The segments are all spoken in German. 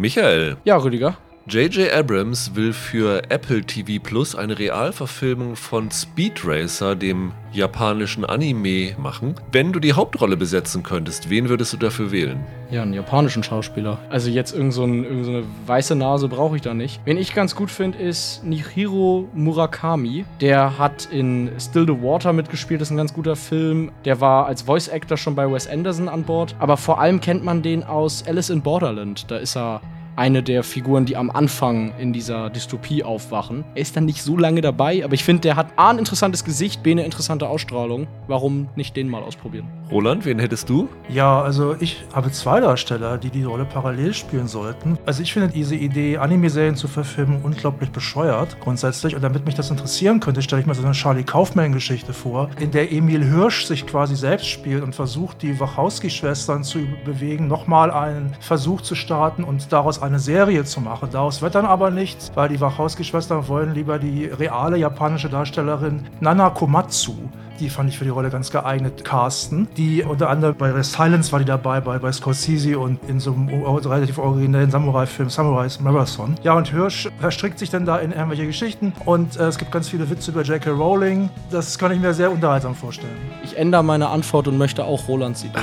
Michael. Ja, Rüdiger. J.J. Abrams will für Apple TV Plus eine Realverfilmung von Speed Racer, dem japanischen Anime, machen. Wenn du die Hauptrolle besetzen könntest, wen würdest du dafür wählen? Ja, einen japanischen Schauspieler. Also jetzt irgend so, ein, irgend so eine weiße Nase brauche ich da nicht. Wen ich ganz gut finde, ist Nihiro Murakami. Der hat in Still the Water mitgespielt, das ist ein ganz guter Film. Der war als Voice Actor schon bei Wes Anderson an Bord. Aber vor allem kennt man den aus Alice in Borderland. Da ist er eine der Figuren, die am Anfang in dieser Dystopie aufwachen. Er ist dann nicht so lange dabei, aber ich finde, der hat A, ein interessantes Gesicht, B, eine interessante Ausstrahlung. Warum nicht den mal ausprobieren? Roland, wen hättest du? Ja, also ich habe zwei Darsteller, die die Rolle parallel spielen sollten. Also ich finde diese Idee, Anime-Serien zu verfilmen, unglaublich bescheuert grundsätzlich. Und damit mich das interessieren könnte, stelle ich mir so eine Charlie Kaufman-Geschichte vor, in der Emil Hirsch sich quasi selbst spielt und versucht, die Wachowski-Schwestern zu bewegen, nochmal einen Versuch zu starten und daraus eine Serie zu machen. Daraus wird dann aber nichts, weil die Wachowski-Schwestern wollen lieber die reale japanische Darstellerin Nana Komatsu die fand ich für die Rolle ganz geeignet casten. Die unter anderem bei Silence war die dabei, bei, bei Scorsese und in so einem relativ originellen Samurai-Film Samurais Marathon. Ja, und Hirsch verstrickt sich dann da in irgendwelche Geschichten und äh, es gibt ganz viele Witze über J.K. Rowling. Das kann ich mir sehr unterhaltsam vorstellen. Ich ändere meine Antwort und möchte auch Rolands Idee.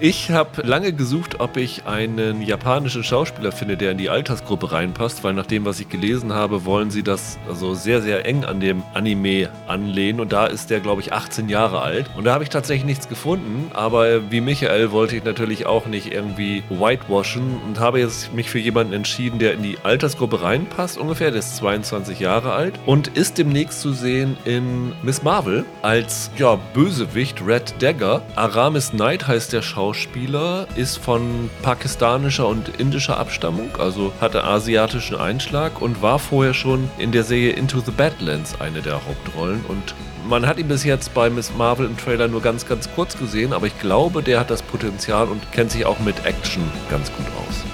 ich habe lange gesucht, ob ich einen japanischen Schauspieler finde, der in die Altersgruppe reinpasst, weil nach dem, was ich gelesen habe, wollen sie das also sehr, sehr eng an dem Anime anlehnen und da ist der glaube ich, 18 Jahre alt. Und da habe ich tatsächlich nichts gefunden. Aber wie Michael wollte ich natürlich auch nicht irgendwie whitewashen und habe jetzt mich für jemanden entschieden, der in die Altersgruppe reinpasst ungefähr. Der ist 22 Jahre alt und ist demnächst zu sehen in Miss Marvel als ja, Bösewicht Red Dagger. Aramis Knight heißt der Schauspieler, ist von pakistanischer und indischer Abstammung, also hatte asiatischen Einschlag und war vorher schon in der Serie Into the Badlands eine der Hauptrollen und man hat ihn bis jetzt bei Miss Marvel im Trailer nur ganz, ganz kurz gesehen, aber ich glaube, der hat das Potenzial und kennt sich auch mit Action ganz gut aus.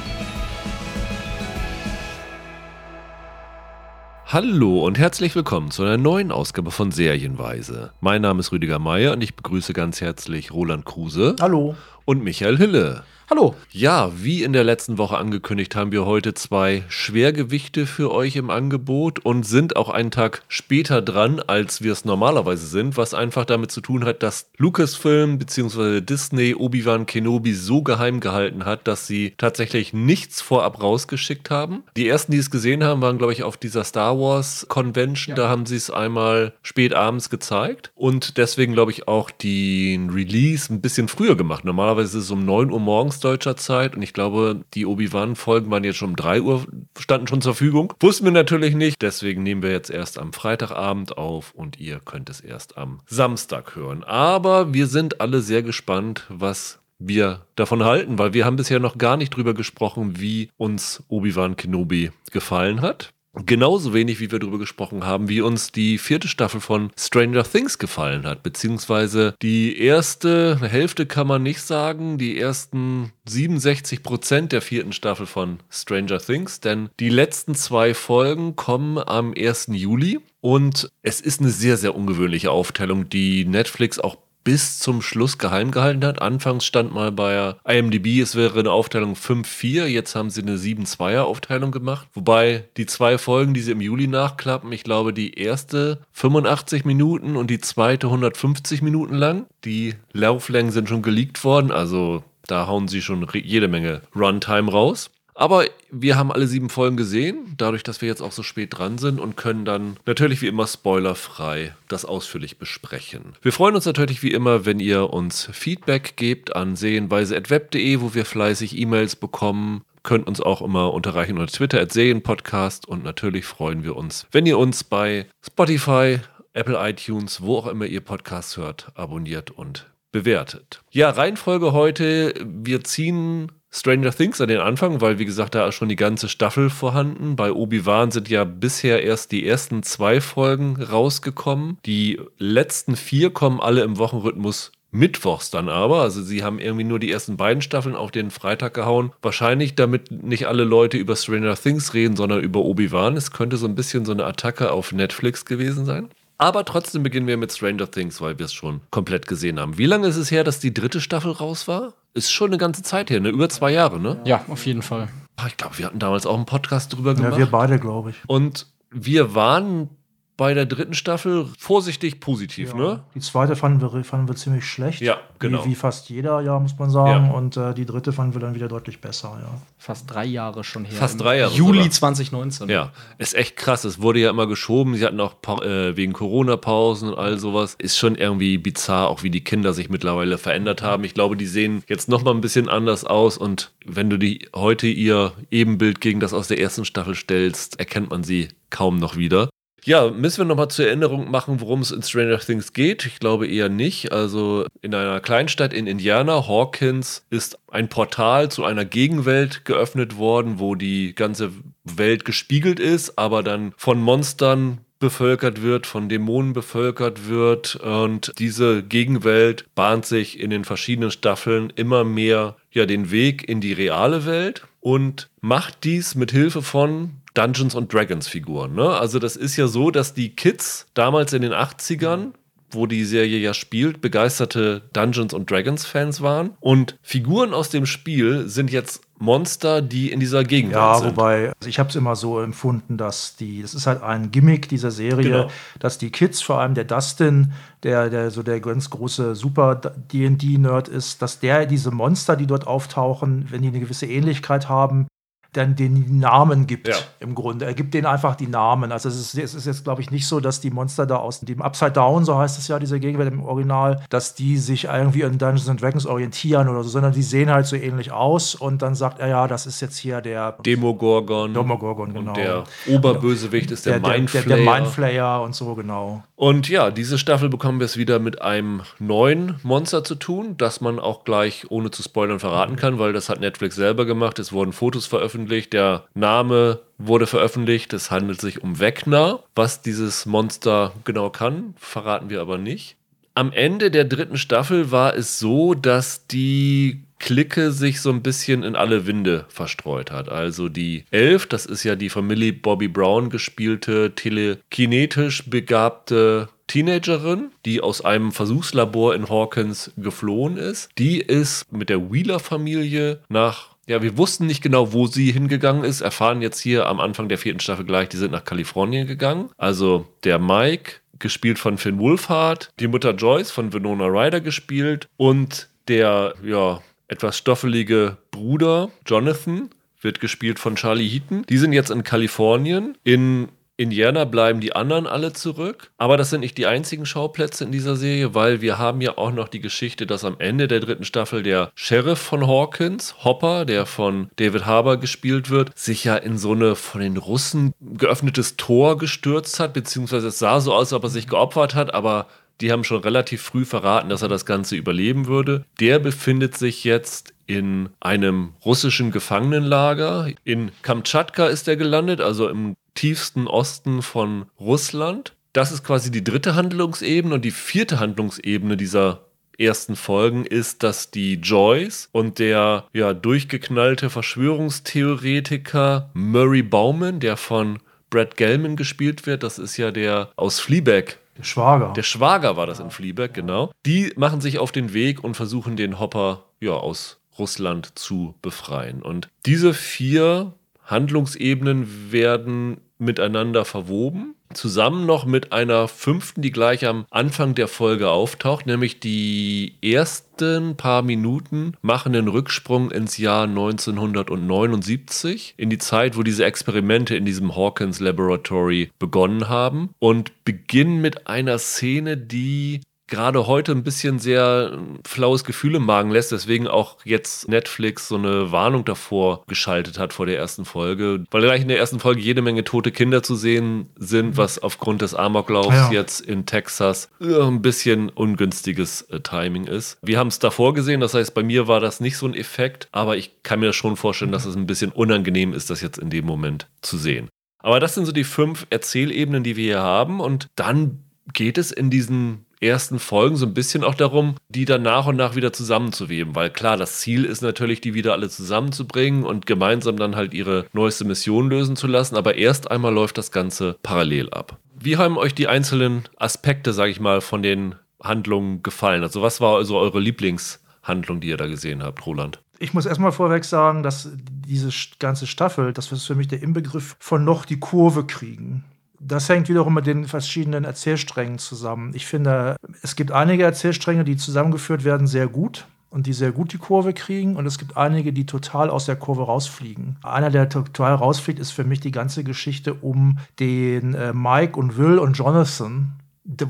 Hallo und herzlich willkommen zu einer neuen Ausgabe von Serienweise. Mein Name ist Rüdiger Meier und ich begrüße ganz herzlich Roland Kruse. Hallo. Und Michael Hille. Hallo. Ja, wie in der letzten Woche angekündigt, haben wir heute zwei Schwergewichte für euch im Angebot und sind auch einen Tag später dran, als wir es normalerweise sind, was einfach damit zu tun hat, dass Lucasfilm bzw. Disney Obi-Wan Kenobi so geheim gehalten hat, dass sie tatsächlich nichts vorab rausgeschickt haben. Die ersten, die es gesehen haben, waren, glaube ich, auf dieser Star Wars Convention. Ja. Da haben sie es einmal spät abends gezeigt und deswegen, glaube ich, auch den Release ein bisschen früher gemacht. Normalerweise ist es um 9 Uhr morgens deutscher Zeit und ich glaube, die Obi-Wan-Folgen waren jetzt schon um 3 Uhr, standen schon zur Verfügung. Wussten wir natürlich nicht, deswegen nehmen wir jetzt erst am Freitagabend auf und ihr könnt es erst am Samstag hören. Aber wir sind alle sehr gespannt, was wir davon halten, weil wir haben bisher noch gar nicht drüber gesprochen, wie uns Obi-Wan Kenobi gefallen hat. Genauso wenig, wie wir darüber gesprochen haben, wie uns die vierte Staffel von Stranger Things gefallen hat. Beziehungsweise die erste Hälfte kann man nicht sagen, die ersten 67 Prozent der vierten Staffel von Stranger Things, denn die letzten zwei Folgen kommen am 1. Juli. Und es ist eine sehr, sehr ungewöhnliche Aufteilung, die Netflix auch bis zum Schluss geheim gehalten hat. Anfangs stand mal bei IMDb, es wäre eine Aufteilung 5-4, jetzt haben sie eine 7-2er Aufteilung gemacht. Wobei die zwei Folgen, die sie im Juli nachklappen, ich glaube, die erste 85 Minuten und die zweite 150 Minuten lang. Die Lauflängen sind schon geleakt worden, also da hauen sie schon jede Menge Runtime raus. Aber wir haben alle sieben Folgen gesehen, dadurch, dass wir jetzt auch so spät dran sind und können dann natürlich wie immer spoilerfrei das ausführlich besprechen. Wir freuen uns natürlich wie immer, wenn ihr uns Feedback gebt an sehenweise.web.de, wo wir fleißig E-Mails bekommen könnt uns auch immer unterreichen unter Twitter at Serienpodcast und natürlich freuen wir uns, wenn ihr uns bei Spotify, Apple iTunes, wo auch immer ihr Podcasts hört, abonniert und bewertet. Ja, Reihenfolge heute, wir ziehen Stranger Things an den Anfang, weil wie gesagt, da ist schon die ganze Staffel vorhanden. Bei Obi-Wan sind ja bisher erst die ersten zwei Folgen rausgekommen. Die letzten vier kommen alle im Wochenrhythmus Mittwochs dann aber. Also sie haben irgendwie nur die ersten beiden Staffeln auf den Freitag gehauen. Wahrscheinlich, damit nicht alle Leute über Stranger Things reden, sondern über Obi-Wan. Es könnte so ein bisschen so eine Attacke auf Netflix gewesen sein. Aber trotzdem beginnen wir mit Stranger Things, weil wir es schon komplett gesehen haben. Wie lange ist es her, dass die dritte Staffel raus war? Ist schon eine ganze Zeit her, ne? Über zwei Jahre, ne? Ja, auf jeden Fall. Ich glaube, wir hatten damals auch einen Podcast drüber gemacht. Ja, wir beide, glaube ich. Und wir waren bei der dritten Staffel vorsichtig positiv, Ja. ne? Die zweite fanden wir, fanden wir ziemlich schlecht. Ja, genau. Wie, wie fast jeder, ja, muss man sagen. Ja. Und äh, die dritte fanden wir dann wieder deutlich besser, ja. Fast drei Jahre schon her. Fast drei Jahre Juli sogar. 2019. Ja, ist echt krass. Es wurde ja immer geschoben. Sie hatten auch pa äh, wegen Corona-Pausen und all sowas. Ist schon irgendwie bizarr, auch wie die Kinder sich mittlerweile verändert haben. Ich glaube, die sehen jetzt noch mal ein bisschen anders aus. Und wenn du die heute ihr Ebenbild gegen das aus der ersten Staffel stellst, erkennt man sie kaum noch wieder. Ja, müssen wir nochmal zur Erinnerung machen, worum es in Stranger Things geht? Ich glaube eher nicht. Also in einer Kleinstadt in Indiana, Hawkins, ist ein Portal zu einer Gegenwelt geöffnet worden, wo die ganze Welt gespiegelt ist, aber dann von Monstern bevölkert wird, von Dämonen bevölkert wird. Und diese Gegenwelt bahnt sich in den verschiedenen Staffeln immer mehr ja, den Weg in die reale Welt und macht dies mit Hilfe von Dungeons und Dragons Figuren. Ne? Also das ist ja so, dass die Kids damals in den 80ern wo die Serie ja spielt, begeisterte Dungeons und Dragons Fans waren. Und Figuren aus dem Spiel sind jetzt Monster, die in dieser Gegenwelt Ja, sind. wobei, also ich habe es immer so empfunden, dass die, das ist halt ein Gimmick dieser Serie, Genau. dass die Kids, vor allem der Dustin, der, der so der ganz große Super D&D-Nerd ist, dass der diese Monster, die dort auftauchen, wenn die eine gewisse Ähnlichkeit haben, dann den Namen gibt Ja. im Grunde. Er gibt denen einfach die Namen. Also es ist, es ist jetzt, glaube ich, nicht so, dass die Monster da aus dem Upside Down, so heißt es ja, diese Gegenwelt im Original, dass die sich irgendwie an Dungeons and Dragons orientieren oder so, sondern die sehen halt so ähnlich aus und dann sagt er, ja, das ist jetzt hier der Demogorgon. Demogorgon, genau. Und der Oberbösewicht ist der, der, der, Mindflayer. der, der Mindflayer und so, genau. Und ja, diese Staffel bekommen wir es wieder mit einem neuen Monster zu tun, das man auch gleich ohne zu spoilern verraten kann, weil das hat Netflix selber gemacht. Es wurden Fotos veröffentlicht, der Name wurde veröffentlicht. Es handelt sich um Vecna. Was dieses Monster genau kann, verraten wir aber nicht. Am Ende der dritten Staffel war es so, dass die Clique sich so ein bisschen in alle Winde verstreut hat. Also die Elf, das ist ja die von Millie Bobby Brown gespielte, telekinetisch begabte Teenagerin, die aus einem Versuchslabor in Hawkins geflohen ist. Die ist mit der Wheeler-Familie nach ja, wir wussten nicht genau, wo sie hingegangen ist. Erfahren jetzt hier am Anfang der vierten Staffel gleich, die sind nach Kalifornien gegangen. Also der Mike, gespielt von Finn Wolfhard, die Mutter Joyce von Winona Ryder gespielt und der, ja, etwas stoffelige Bruder Jonathan wird gespielt von Charlie Heaton. Die sind jetzt in Kalifornien. In Indiana bleiben die anderen alle zurück. Aber das sind nicht die einzigen Schauplätze in dieser Serie, weil wir haben ja auch noch die Geschichte, dass am Ende der dritten Staffel der Sheriff von Hawkins, Hopper, der von David Harbour gespielt wird, sich ja in so eine von den Russen geöffnetes Tor gestürzt hat, beziehungsweise es sah so aus, als ob er sich geopfert hat, aber die haben schon relativ früh verraten, dass er das Ganze überleben würde. Der befindet sich jetzt in einem russischen Gefangenenlager. In Kamtschatka ist er gelandet, also im tiefsten Osten von Russland. Das ist quasi die dritte Handlungsebene und die vierte Handlungsebene dieser ersten Folgen ist, dass die Joyce und der ja durchgeknallte Verschwörungstheoretiker Murray Bauman, der von Brad Gelman gespielt wird, das ist ja der aus Fleabag Der Schwager. der Schwager war das in Fleabag, genau. Die machen sich auf den Weg und versuchen den Hopper ja aus Russland zu befreien. Und diese vier Handlungsebenen werden miteinander verwoben. Zusammen noch mit einer fünften, die gleich am Anfang der Folge auftaucht, nämlich die ersten paar Minuten machen einen Rücksprung ins Jahr 1979, in die Zeit, wo diese Experimente in diesem Hawkins Laboratory begonnen haben und beginnen mit einer Szene, die gerade heute ein bisschen sehr äh, flaues Gefühl im Magen lässt, deswegen auch jetzt Netflix so eine Warnung davor geschaltet hat vor der ersten Folge, weil gleich in der ersten Folge jede Menge tote Kinder zu sehen sind, was aufgrund des Amoklaufs Ja. jetzt in Texas äh, ein bisschen ungünstiges äh, Timing ist. Wir haben es davor gesehen, das heißt, bei mir war das nicht so ein Effekt, aber ich kann mir schon vorstellen, dass es ein bisschen unangenehm ist, das jetzt in dem Moment zu sehen. Aber das sind so die fünf Erzählebenen, die wir hier haben. Und dann geht es in diesen ersten Folgen so ein bisschen auch darum, die dann nach und nach wieder zusammenzuweben. Weil klar, das Ziel ist natürlich, die wieder alle zusammenzubringen und gemeinsam dann halt ihre neueste Mission lösen zu lassen. Aber erst einmal läuft das Ganze parallel ab. Wie haben euch die einzelnen Aspekte, sage ich mal, von den Handlungen gefallen? Also was war also eure Lieblingshandlung, die ihr da gesehen habt, Roland? Ich muss erstmal vorweg sagen, dass diese ganze Staffel, das ist für mich der Inbegriff von noch die Kurve kriegen. Das hängt wiederum mit den verschiedenen Erzählsträngen zusammen. Ich finde, es gibt einige Erzählstränge, die zusammengeführt werden, sehr gut und die sehr gut die Kurve kriegen. Und es gibt einige, die total aus der Kurve rausfliegen. Einer, der total rausfliegt, ist für mich die ganze Geschichte um den äh, Mike und Will und Jonathan,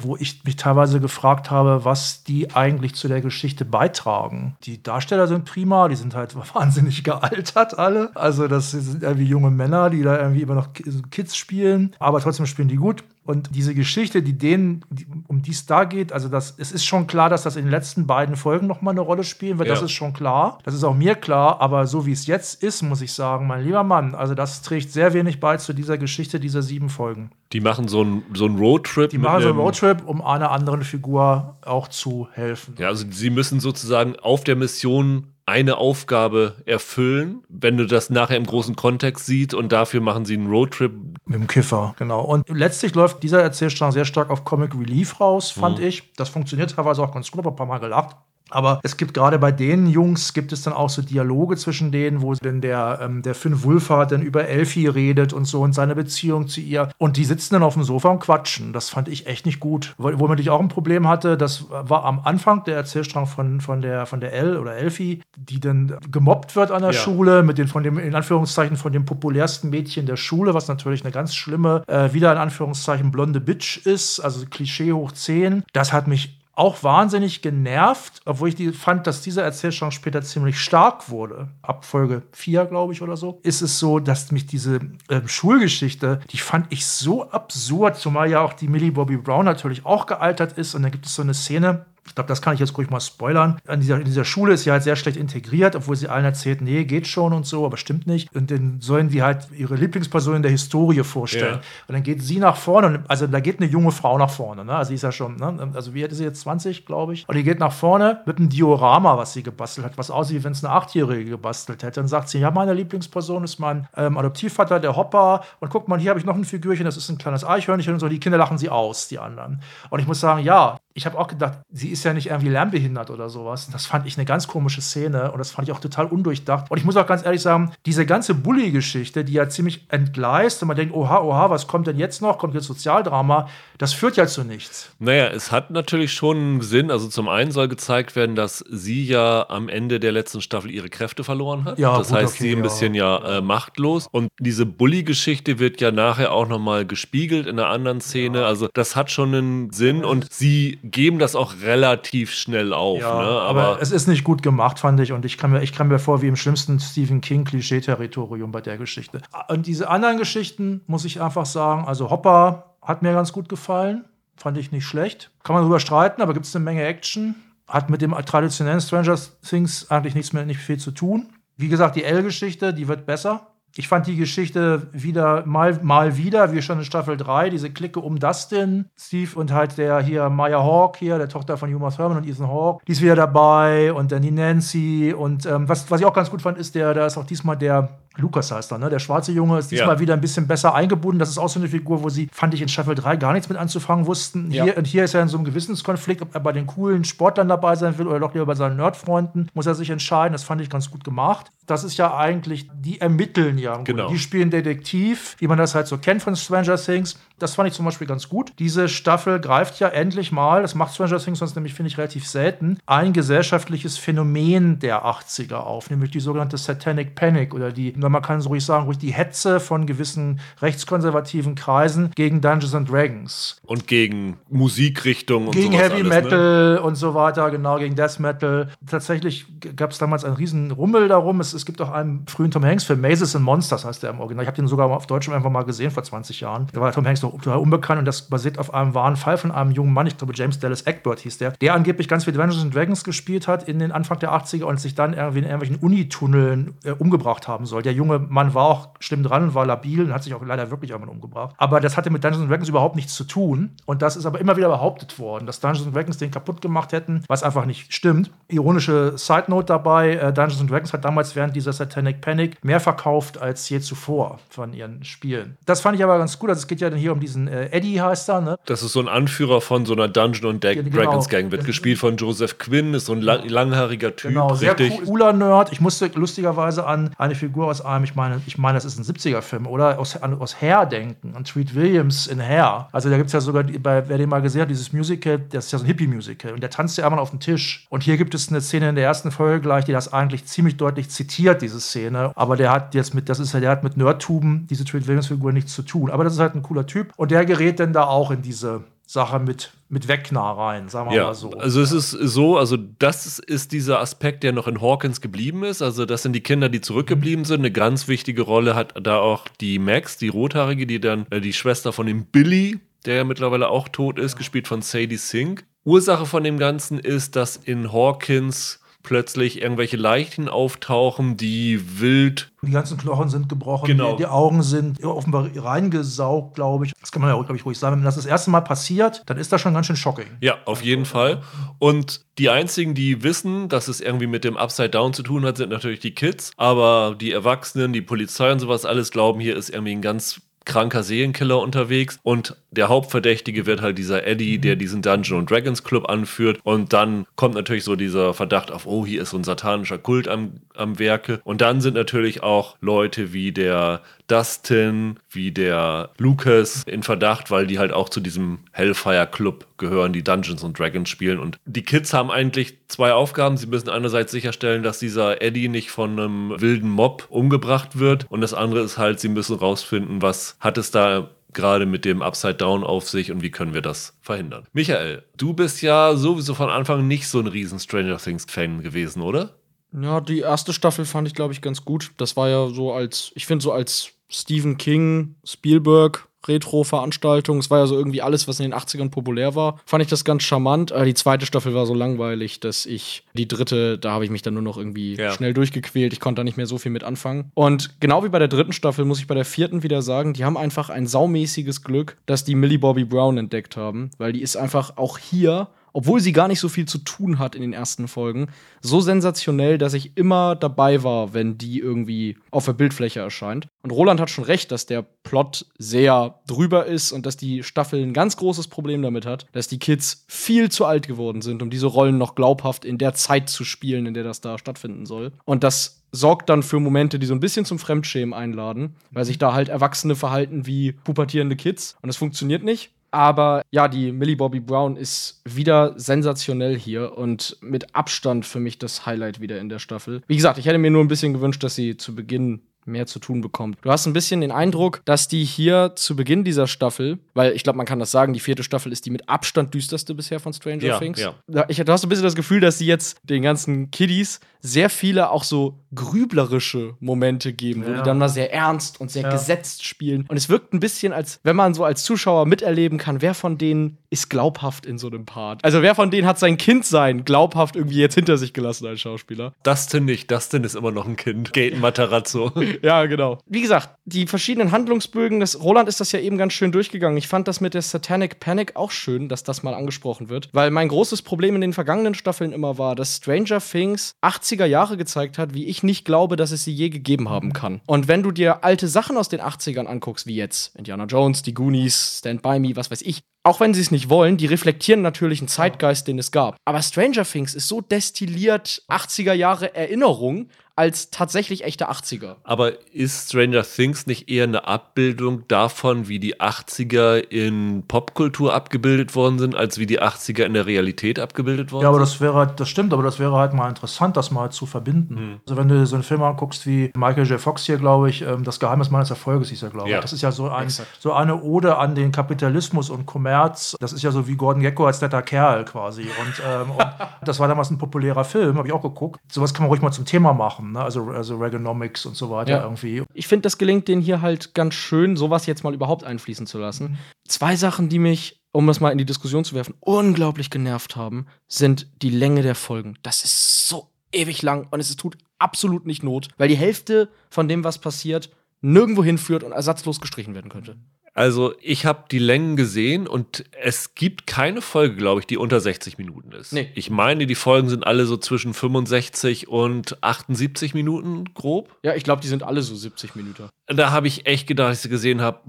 wo ich mich teilweise gefragt habe, was die eigentlich zu der Geschichte beitragen. Die Darsteller sind prima, die sind halt wahnsinnig gealtert alle. Also das sind irgendwie junge Männer, die da irgendwie immer noch Kids spielen, aber trotzdem spielen die gut. Und diese Geschichte, die denen, um die es da geht, also das, es ist schon klar, dass das in den letzten beiden Folgen nochmal eine Rolle spielen wird. Ja. Das ist schon klar. Das ist auch mir klar. Aber so wie es jetzt ist, muss ich sagen, mein lieber Mann, also das trägt sehr wenig bei zu dieser Geschichte dieser sieben Folgen. Die machen so einen so Roadtrip. Die machen so einen Roadtrip, um einer anderen Figur auch zu helfen. Ja, also sie müssen sozusagen auf der Mission eine Aufgabe erfüllen, wenn du das nachher im großen Kontext siehst und dafür machen sie einen Roadtrip. Mit dem Kiffer, genau. Und letztlich läuft dieser Erzählstrang sehr stark auf Comic Relief raus, fand mhm. ich. Das funktioniert teilweise auch ganz gut, aber ein paar Mal gelacht. Aber es gibt gerade bei den Jungs, gibt es dann auch so Dialoge zwischen denen, wo denn der, ähm, der Finn Wulfhard dann über Elfie redet und so und seine Beziehung zu ihr. Und die sitzen dann auf dem Sofa und quatschen. Das fand ich echt nicht gut. Womit ich auch ein Problem hatte, das war am Anfang der Erzählstrang von, von der, von der El oder Elfie, die dann gemobbt wird an der ja. Schule mit den, von dem, in Anführungszeichen, von dem populärsten Mädchen der Schule, was natürlich eine ganz schlimme, äh, wieder in Anführungszeichen blonde Bitch ist, also Klischee hoch 10. Das hat mich auch wahnsinnig genervt, obwohl ich die fand, dass dieser Erzählstrang später ziemlich stark wurde. Ab Folge 4, glaube ich, oder so, ist es so, dass mich diese äh, Schulgeschichte, die fand ich so absurd, zumal ja auch die Millie Bobby Brown natürlich auch gealtert ist. Und da gibt es so eine Szene, ich glaube, das kann ich jetzt ruhig mal spoilern. In dieser, in dieser, Schule ist sie halt sehr schlecht integriert, obwohl sie allen erzählt, nee, geht schon und so, aber stimmt nicht. Und dann sollen die halt ihre Lieblingsperson in der Historie vorstellen. Ja. Und dann geht sie nach vorne, also da geht eine junge Frau nach vorne, ne? Also sie ist ja schon, ne? also wie hätte sie jetzt 20, glaube ich. Und die geht nach vorne mit einem Diorama, was sie gebastelt hat, was aussieht, wie wenn es eine Achtjährige gebastelt hätte. Dann sagt sie, ja, meine Lieblingsperson ist mein ähm, Adoptivvater, der Hopper. Und guck mal, hier habe ich noch ein Figürchen, das ist ein kleines Eichhörnchen und so. Die Kinder lachen sie aus, die anderen. Und ich muss sagen, ja, ich habe auch gedacht, sie ist ja nicht irgendwie lernbehindert oder sowas. Das fand ich eine ganz komische Szene und das fand ich auch total undurchdacht. Und ich muss auch ganz ehrlich sagen, diese ganze Bully-Geschichte, die ja ziemlich entgleist und man denkt, oha, oha, was kommt denn jetzt noch? Kommt jetzt Sozialdrama? Das führt ja zu nichts. Naja, es hat natürlich schon einen Sinn. Also zum einen soll gezeigt werden, dass sie ja am Ende der letzten Staffel ihre Kräfte verloren hat. Ja, das gut, heißt, okay, sie ein ja. bisschen ja äh, machtlos. Und diese Bully-Geschichte wird ja nachher auch nochmal gespiegelt in einer anderen Szene. Ja. Also das hat schon einen Sinn und sie geben das auch relativ schnell auf. Ja, ne? aber, aber, es ist nicht gut gemacht, fand ich. Und ich kam mir, ich kam mir vor wie im schlimmsten Stephen King-Klischee-Territorium bei der Geschichte. Und diese anderen Geschichten, muss ich einfach sagen, also Hopper hat mir ganz gut gefallen. Fand ich nicht schlecht. Kann man darüber streiten, aber gibt es eine Menge Action. Hat mit dem traditionellen Stranger Things eigentlich nichts mehr, nicht viel zu tun. Wie gesagt, die L-Geschichte, die wird besser. Ich fand die Geschichte wieder mal, mal wieder, wie schon in Staffel 3, diese Clique um Dustin, Steve und halt der hier Maya Hawk hier, der Tochter von Uma Thurman und Ethan Hawke, die ist wieder dabei und dann die Nancy und ähm, was, was ich auch ganz gut fand, ist der, da ist auch diesmal der Lukas heißt er, ne? Der schwarze Junge ist diesmal ja. wieder ein bisschen besser eingebunden. Das ist auch so eine Figur, wo sie, fand ich, in Staffel 3 gar nichts mit anzufangen wussten. Ja. Hier, und hier ist er in so einem Gewissenskonflikt, ob er bei den coolen Sportlern dabei sein will oder doch lieber bei seinen Nerdfreunden. Muss er sich entscheiden. Das fand ich ganz gut gemacht. Das ist ja eigentlich, die ermitteln ja. Genau. Die spielen Detektiv, wie man das halt so kennt von Stranger Things. Das fand ich zum Beispiel ganz gut. Diese Staffel greift ja endlich mal, das macht Stranger Things sonst nämlich, finde ich, relativ selten, ein gesellschaftliches Phänomen der 80er auf, nämlich die sogenannte Satanic Panic oder die, man kann so ruhig sagen, ruhig die Hetze von gewissen rechtskonservativen Kreisen gegen Dungeons and Dragons. Und gegen Musikrichtungen und Gegen Heavy alles, ne? Metal ne? und so weiter, genau, gegen Death Metal. Tatsächlich gab es damals einen riesen Rummel darum. Es, es gibt auch einen frühen Tom Hanks Film, Mazes and Monsters heißt der im Original. Ich habe den sogar auf Deutsch einfach mal gesehen vor 20 Jahren. Da war Tom Hanks noch total unbekannt und das basiert auf einem wahren Fall von einem jungen Mann, ich glaube James Dallas Egbert hieß der, der angeblich ganz viel Dungeons and Dragons gespielt hat in den Anfang der 80er und sich dann irgendwie in irgendwelchen Unitunneln äh, umgebracht haben soll. Der junge Mann war auch schlimm dran, war labil und hat sich auch leider wirklich irgendwann umgebracht. Aber das hatte mit Dungeons Dragons überhaupt nichts zu tun und das ist aber immer wieder behauptet worden, dass Dungeons Dragons den kaputt gemacht hätten, was einfach nicht stimmt. Ironische Side Note dabei, äh, Dungeons Dragons hat damals während dieser Satanic Panic mehr verkauft als je zuvor von ihren Spielen. Das fand ich aber ganz gut. Also es geht ja hier um um diesen äh, Eddie heißt er, ne? Das ist so ein Anführer von so einer Dungeon und genau. Dragons Gang, wird gespielt von Joseph Quinn, ist so ein lang, langhaariger Typ, Genau, sehr richtig. cool, cooler Nerd. Ich musste lustigerweise an eine Figur aus einem, ich meine, ich meine, das ist ein 70er-Film, oder? Aus, an, aus Hair denken, an Treat Williams in Hair. Also da gibt es ja sogar, bei, wer den mal gesehen hat, dieses Musical, das ist ja so ein Hippie-Musical. Und der tanzt ja einmal auf dem Tisch. Und hier gibt es eine Szene in der ersten Folge gleich, die das eigentlich ziemlich deutlich zitiert, diese Szene. Aber der hat jetzt mit, das ist ja, der hat mit Nerdtuben, diese Treat Williams-Figur, nichts zu tun. Aber das ist halt ein cooler Typ. Und der gerät dann da auch in diese Sache mit, mit Wegner rein, sagen wir Ja, mal so. also es ist so, also das ist dieser Aspekt, der noch in Hawkins geblieben ist. Also das sind die Kinder, die zurückgeblieben sind. Eine ganz wichtige Rolle hat da auch die Max, die Rothaarige, die dann äh, die Schwester von dem Billy, der ja mittlerweile auch tot ist, gespielt von Sadie Sink. Ursache von dem Ganzen ist, dass in Hawkins plötzlich irgendwelche Leichen auftauchen, die wild Die ganzen Knochen sind gebrochen, Genau. die, die Augen sind offenbar reingesaugt, glaube ich. Das kann man ja, glaube ich, ruhig sagen. Wenn das das erste Mal passiert, dann ist das schon ganz schön shocking. Ja, auf jeden Fall. Und die einzigen, die wissen, dass es irgendwie mit dem Upside Down zu tun hat, sind natürlich die Kids. Aber die Erwachsenen, die Polizei und sowas alles glauben, hier ist irgendwie ein ganz kranker Serienkiller unterwegs und der Hauptverdächtige wird halt dieser Eddie, der diesen Dungeon und Dragons Club anführt und dann kommt natürlich so dieser Verdacht auf, oh, hier ist so ein satanischer Kult am, am Werke und dann sind natürlich auch Leute wie der Dustin, wie der Lucas in Verdacht, weil die halt auch zu diesem Hellfire Club gehören, die Dungeons und Dragons spielen und die Kids haben eigentlich zwei Aufgaben. Sie müssen einerseits sicherstellen, dass dieser Eddie nicht von einem wilden Mob umgebracht wird und das andere ist halt, sie müssen rausfinden, was hat es da gerade mit dem Upside Down auf sich und wie können wir das verhindern. Michael, du bist ja sowieso von Anfang nicht so ein riesen Stranger Things Fan gewesen, oder? Ja, die erste Staffel fand ich, glaube ich, ganz gut. Das war ja so als, ich finde, so als Stephen King, Spielberg. Retro-Veranstaltung. Es war ja so irgendwie alles, was in den 80ern populär war. Fand ich das ganz charmant. Aber die zweite Staffel war so langweilig, dass ich die dritte, da habe ich mich dann nur noch irgendwie Ja. schnell durchgequält. Ich konnte da nicht mehr so viel mit anfangen. Und genau wie bei der dritten Staffel muss ich bei der vierten wieder sagen, die haben einfach ein saumäßiges Glück, dass die Millie Bobby Brown entdeckt haben. Weil die ist einfach auch hier obwohl sie gar nicht so viel zu tun hat in den ersten Folgen, so sensationell, dass ich immer dabei war, wenn die irgendwie auf der Bildfläche erscheint. Und Roland hat schon recht, dass der Plot sehr drüber ist und dass die Staffel ein ganz großes Problem damit hat, dass die Kids viel zu alt geworden sind, um diese Rollen noch glaubhaft in der Zeit zu spielen, in der das da stattfinden soll. Und das sorgt dann für Momente, die so ein bisschen zum Fremdschämen einladen, weil sich da halt Erwachsene verhalten wie pubertierende Kids und es funktioniert nicht. Aber ja, die Millie Bobby Brown ist wieder sensationell hier und mit Abstand für mich das Highlight wieder in der Staffel. Wie gesagt, ich hätte mir nur ein bisschen gewünscht, dass sie zu Beginn mehr zu tun bekommt. Du hast ein bisschen den Eindruck, dass die hier zu Beginn dieser Staffel, weil ich glaube, man kann das sagen, die vierte Staffel ist die mit Abstand düsterste bisher von Stranger Ja, Things. ja. Ich, du hast ein bisschen das Gefühl, dass sie jetzt den ganzen Kiddies sehr viele auch so grüblerische Momente geben, wo Ja. die dann mal sehr ernst und sehr Ja. gesetzt spielen. Und es wirkt ein bisschen, als wenn man so als Zuschauer miterleben kann, wer von denen ist glaubhaft in so einem Part. Also wer von denen hat sein Kindsein glaubhaft irgendwie jetzt hinter sich gelassen als Schauspieler. Dustin nicht. Dustin ist immer noch ein Kind. Gaten Matarazzo. Ja, genau. Wie gesagt, die verschiedenen Handlungsbögen, das Roland ist das ja eben ganz schön durchgegangen. Ich fand das mit der Satanic Panic auch schön, dass das mal angesprochen wird, weil mein großes Problem in den vergangenen Staffeln immer war, dass Stranger Things 80er Jahre gezeigt hat, wie ich nicht glaube, dass es sie je gegeben haben kann. Und wenn du dir alte Sachen aus den 80ern anguckst, wie jetzt Indiana Jones, die Goonies, Stand By Me, was weiß ich, auch wenn sie es nicht wollen, die reflektieren natürlich einen Zeitgeist, den es gab. Aber Stranger Things ist so destilliert 80er Jahre Erinnerung als tatsächlich echte 80er. Aber ist Stranger Things nicht eher eine Abbildung davon, wie die 80er in Popkultur abgebildet worden sind, als wie die 80er in der Realität abgebildet worden Ja, aber sind? das wäre halt, das stimmt, aber das wäre halt mal interessant, das mal zu verbinden. Hm. Also wenn du so einen Film anguckst wie Michael J. Fox hier, glaube ich, ähm, das Geheimnis meines Erfolges hieß er, glaube ich. Ja. Das ist ja so, ein, Exakt. so eine Ode an den Kapitalismus und Kommerz. Das ist ja so wie Gordon Gekko als netter Kerl quasi. Und, ähm, und das war damals ein populärer Film, habe ich auch geguckt. Sowas kann man ruhig mal zum Thema machen, ne? also, also Reaganomics und so weiter Ja. irgendwie. Ich finde, das gelingt denen hier halt ganz schön, sowas jetzt mal überhaupt einfließen zu lassen. Zwei Sachen, die mich, um das mal in die Diskussion zu werfen, unglaublich genervt haben, sind die Länge der Folgen. Das ist so ewig lang und es tut absolut nicht Not, weil die Hälfte von dem, was passiert, nirgendwo hinführt und ersatzlos gestrichen werden könnte. Also ich habe die Längen gesehen und es gibt keine Folge, glaube ich, die unter 60 Minuten ist. Nee. Ich meine, die Folgen sind alle so zwischen 65 und 78 Minuten grob. Ja, ich glaube, die sind alle so 70 Minuten. Da habe ich echt gedacht, als ich sie gesehen habe,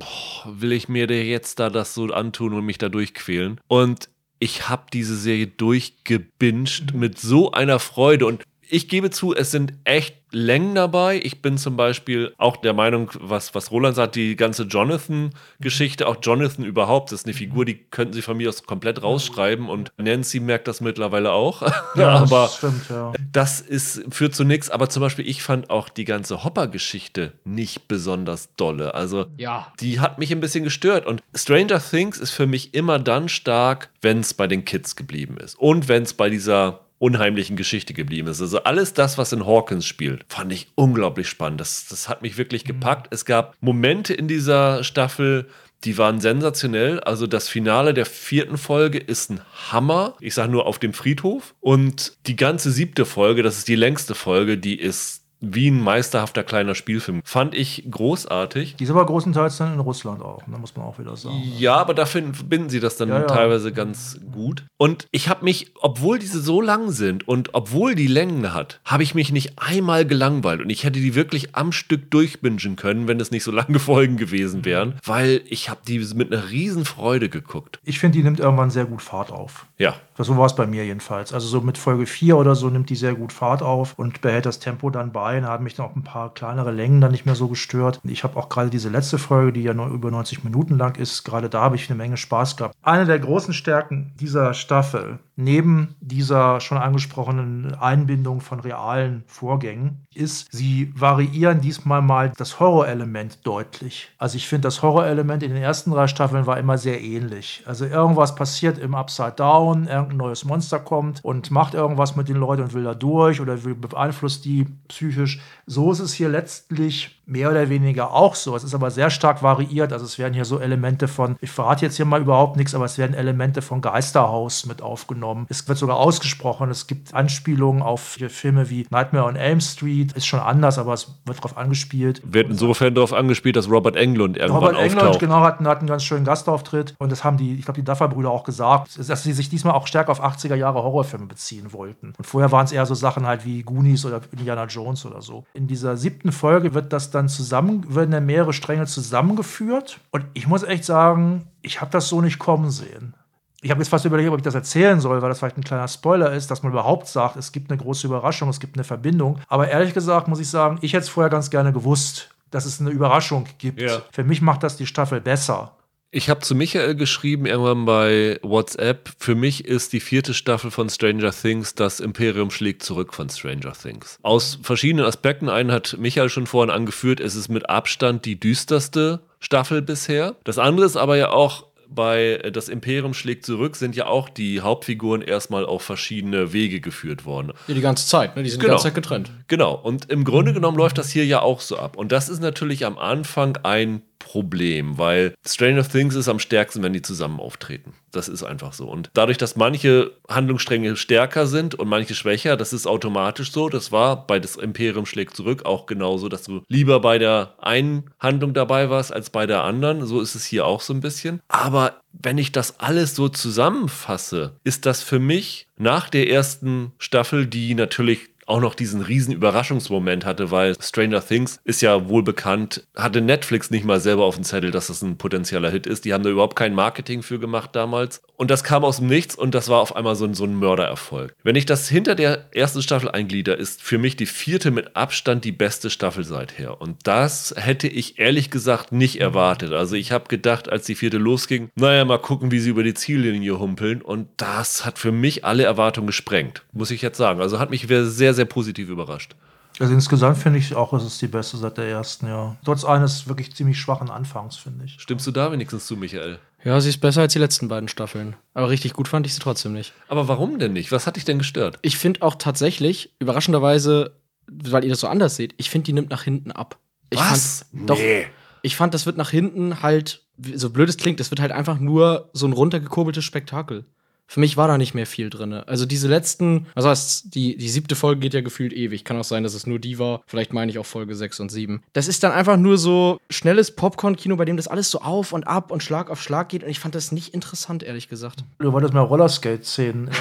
will ich mir jetzt da das so antun und mich da durchquälen. Und ich habe diese Serie durchgebinged mit so einer Freude und ich gebe zu, es sind echt Längen dabei. Ich bin zum Beispiel auch der Meinung, was, was Roland sagt, die ganze Jonathan-Geschichte, auch Jonathan überhaupt, das ist eine Figur, die könnten sie von mir aus komplett rausschreiben und Nancy merkt das mittlerweile auch. Ja, aber das stimmt, ja. das ist, führt zu nichts. Aber zum Beispiel, ich fand auch die ganze Hopper-Geschichte nicht besonders dolle. Also, Ja. die hat mich ein bisschen gestört. Und Stranger Things ist für mich immer dann stark, wenn es bei den Kids geblieben ist. Und wenn es bei dieser unheimlichen Geschichte geblieben ist. Also alles das, was in Hawkins spielt, fand ich unglaublich spannend. Das, das hat mich wirklich gepackt. Es gab Momente in dieser Staffel, die waren sensationell. Also das Finale der vierten Folge ist ein Hammer. Ich sage nur auf dem Friedhof. Und die ganze siebte Folge, das ist die längste Folge, die ist wie ein meisterhafter kleiner Spielfilm. Fand ich großartig. Die ist aber großenteils dann in Russland auch, ne, muss man auch wieder sagen. Ja, aber dafür verbinden sie das dann Ja, ja. teilweise ganz gut. Und ich habe mich, obwohl diese so lang sind und obwohl die Längen hat, habe ich mich nicht einmal gelangweilt. Und ich hätte die wirklich am Stück durchbingen können, wenn es nicht so lange Folgen gewesen wären, weil ich habe die mit einer riesen Freude geguckt. Ich finde, die nimmt irgendwann sehr gut Fahrt auf. Ja, So war es bei mir jedenfalls. Also so mit Folge 4 oder so nimmt die sehr gut Fahrt auf und behält das Tempo dann bei. Da haben mich dann auch ein paar kleinere Längen dann nicht mehr so gestört. Ich habe auch gerade diese letzte Folge, die ja nur über 90 Minuten lang ist, gerade da habe ich eine Menge Spaß gehabt. Eine der großen Stärken dieser Staffel, neben dieser schon angesprochenen Einbindung von realen Vorgängen, ist, sie variieren diesmal mal das Horrorelement deutlich. Also ich finde, das Horrorelement in den ersten drei Staffeln war immer sehr ähnlich. Also irgendwas passiert im Upside Down, irgendein neues Monster kommt und macht irgendwas mit den Leuten und will da durch oder beeinflusst die psychisch. So ist es hier letztlich mehr oder weniger auch so. Es ist aber sehr stark variiert. Also es werden hier so Elemente von, ich verrate jetzt hier mal überhaupt nichts, aber es werden Elemente von Geisterhaus mit aufgenommen. Es wird sogar ausgesprochen. Es gibt Anspielungen auf Filme wie Nightmare on Elm Street. Ist schon anders, aber es wird darauf angespielt. wird insofern darauf angespielt, dass Robert Englund irgendwann Robert Englund, auftaucht. genau, hat, hat einen ganz schönen Gastauftritt. Und das haben die, ich glaube, die Duffer-Brüder auch gesagt, dass sie sich diesmal auch stärker auf 80er Jahre Horrorfilme beziehen wollten. Und vorher waren es eher so Sachen halt wie Goonies oder Indiana Jones oder so. In dieser siebten Folge wird das dann zusammen, werden dann mehrere Stränge zusammengeführt. Und ich muss echt sagen, ich habe das so nicht kommen sehen. Ich habe jetzt fast überlegt, ob ich das erzählen soll, weil das vielleicht ein kleiner Spoiler ist, dass man überhaupt sagt, es gibt eine große Überraschung, es gibt eine Verbindung. Aber ehrlich gesagt muss ich sagen, ich hätte es vorher ganz gerne gewusst, dass es eine Überraschung gibt. Ja. Für mich macht das die Staffel besser. Ich habe zu Michael geschrieben, irgendwann bei WhatsApp, für mich ist die vierte Staffel von Stranger Things das Imperium schlägt zurück von Stranger Things. Aus verschiedenen Aspekten. Einen hat Michael schon vorhin angeführt, es ist mit Abstand die düsterste Staffel bisher. Das andere ist aber ja auch, bei äh, Das Imperium schlägt zurück sind ja auch die Hauptfiguren erstmal auf verschiedene Wege geführt worden. Ja, die ganze Zeit, ne? Die sind Genau. die ganze Zeit getrennt. Genau, und im Grunde genommen läuft das hier ja auch so ab. Und das ist natürlich am Anfang ein Problem, weil Stranger Things ist am stärksten, wenn die zusammen auftreten. Das ist einfach so. Und dadurch, dass manche Handlungsstränge stärker sind und manche schwächer, das ist automatisch so. Das war bei das Imperium schlägt zurück auch genauso, dass du lieber bei der einen Handlung dabei warst als bei der anderen. So ist es hier auch so ein bisschen. Aber wenn ich das alles so zusammenfasse, ist das für mich nach der ersten Staffel, die natürlich auch noch diesen riesen Überraschungsmoment hatte, weil Stranger Things ist ja wohl bekannt, hatte Netflix nicht mal selber auf dem Zettel, dass das ein potenzieller Hit ist. Die haben da überhaupt kein Marketing für gemacht damals. Und das kam aus dem Nichts und das war auf einmal so ein, so ein Mördererfolg. Wenn ich das hinter der ersten Staffel einglieder, ist für mich die vierte mit Abstand die beste Staffel seither. Und das hätte ich ehrlich gesagt nicht erwartet. Also ich habe gedacht, als die vierte losging, naja, mal gucken, wie sie über die Ziellinie humpeln. Und das hat für mich alle Erwartungen gesprengt, muss ich jetzt sagen. Also hat mich sehr, sehr positiv überrascht. Also insgesamt finde ich auch, es ist die beste seit der ersten, ja. Trotz eines wirklich ziemlich schwachen Anfangs, finde ich. Stimmst du da wenigstens zu, Michael? Ja, sie ist besser als die letzten beiden Staffeln. Aber richtig gut fand ich sie trotzdem nicht. Aber warum denn nicht? Was hat dich denn gestört? Ich finde auch tatsächlich, überraschenderweise, weil ihr das so anders seht, ich finde, die nimmt nach hinten ab. Ich Was? Fand, doch. Nee. Ich fand, das wird nach hinten halt, so blöd es klingt, das wird halt einfach nur so ein runtergekurbeltes Spektakel. Für mich war da nicht mehr viel drin. Also diese letzten, was heißt, die, die siebte Folge geht ja gefühlt ewig. Kann auch sein, dass es nur die war. Vielleicht meine ich auch Folge 6 und 7. Das ist dann einfach nur so schnelles Popcorn-Kino, bei dem das alles so auf und ab und Schlag auf Schlag geht. Und ich fand das nicht interessant, ehrlich gesagt. Du wolltest mal Rollerskate-Szenen.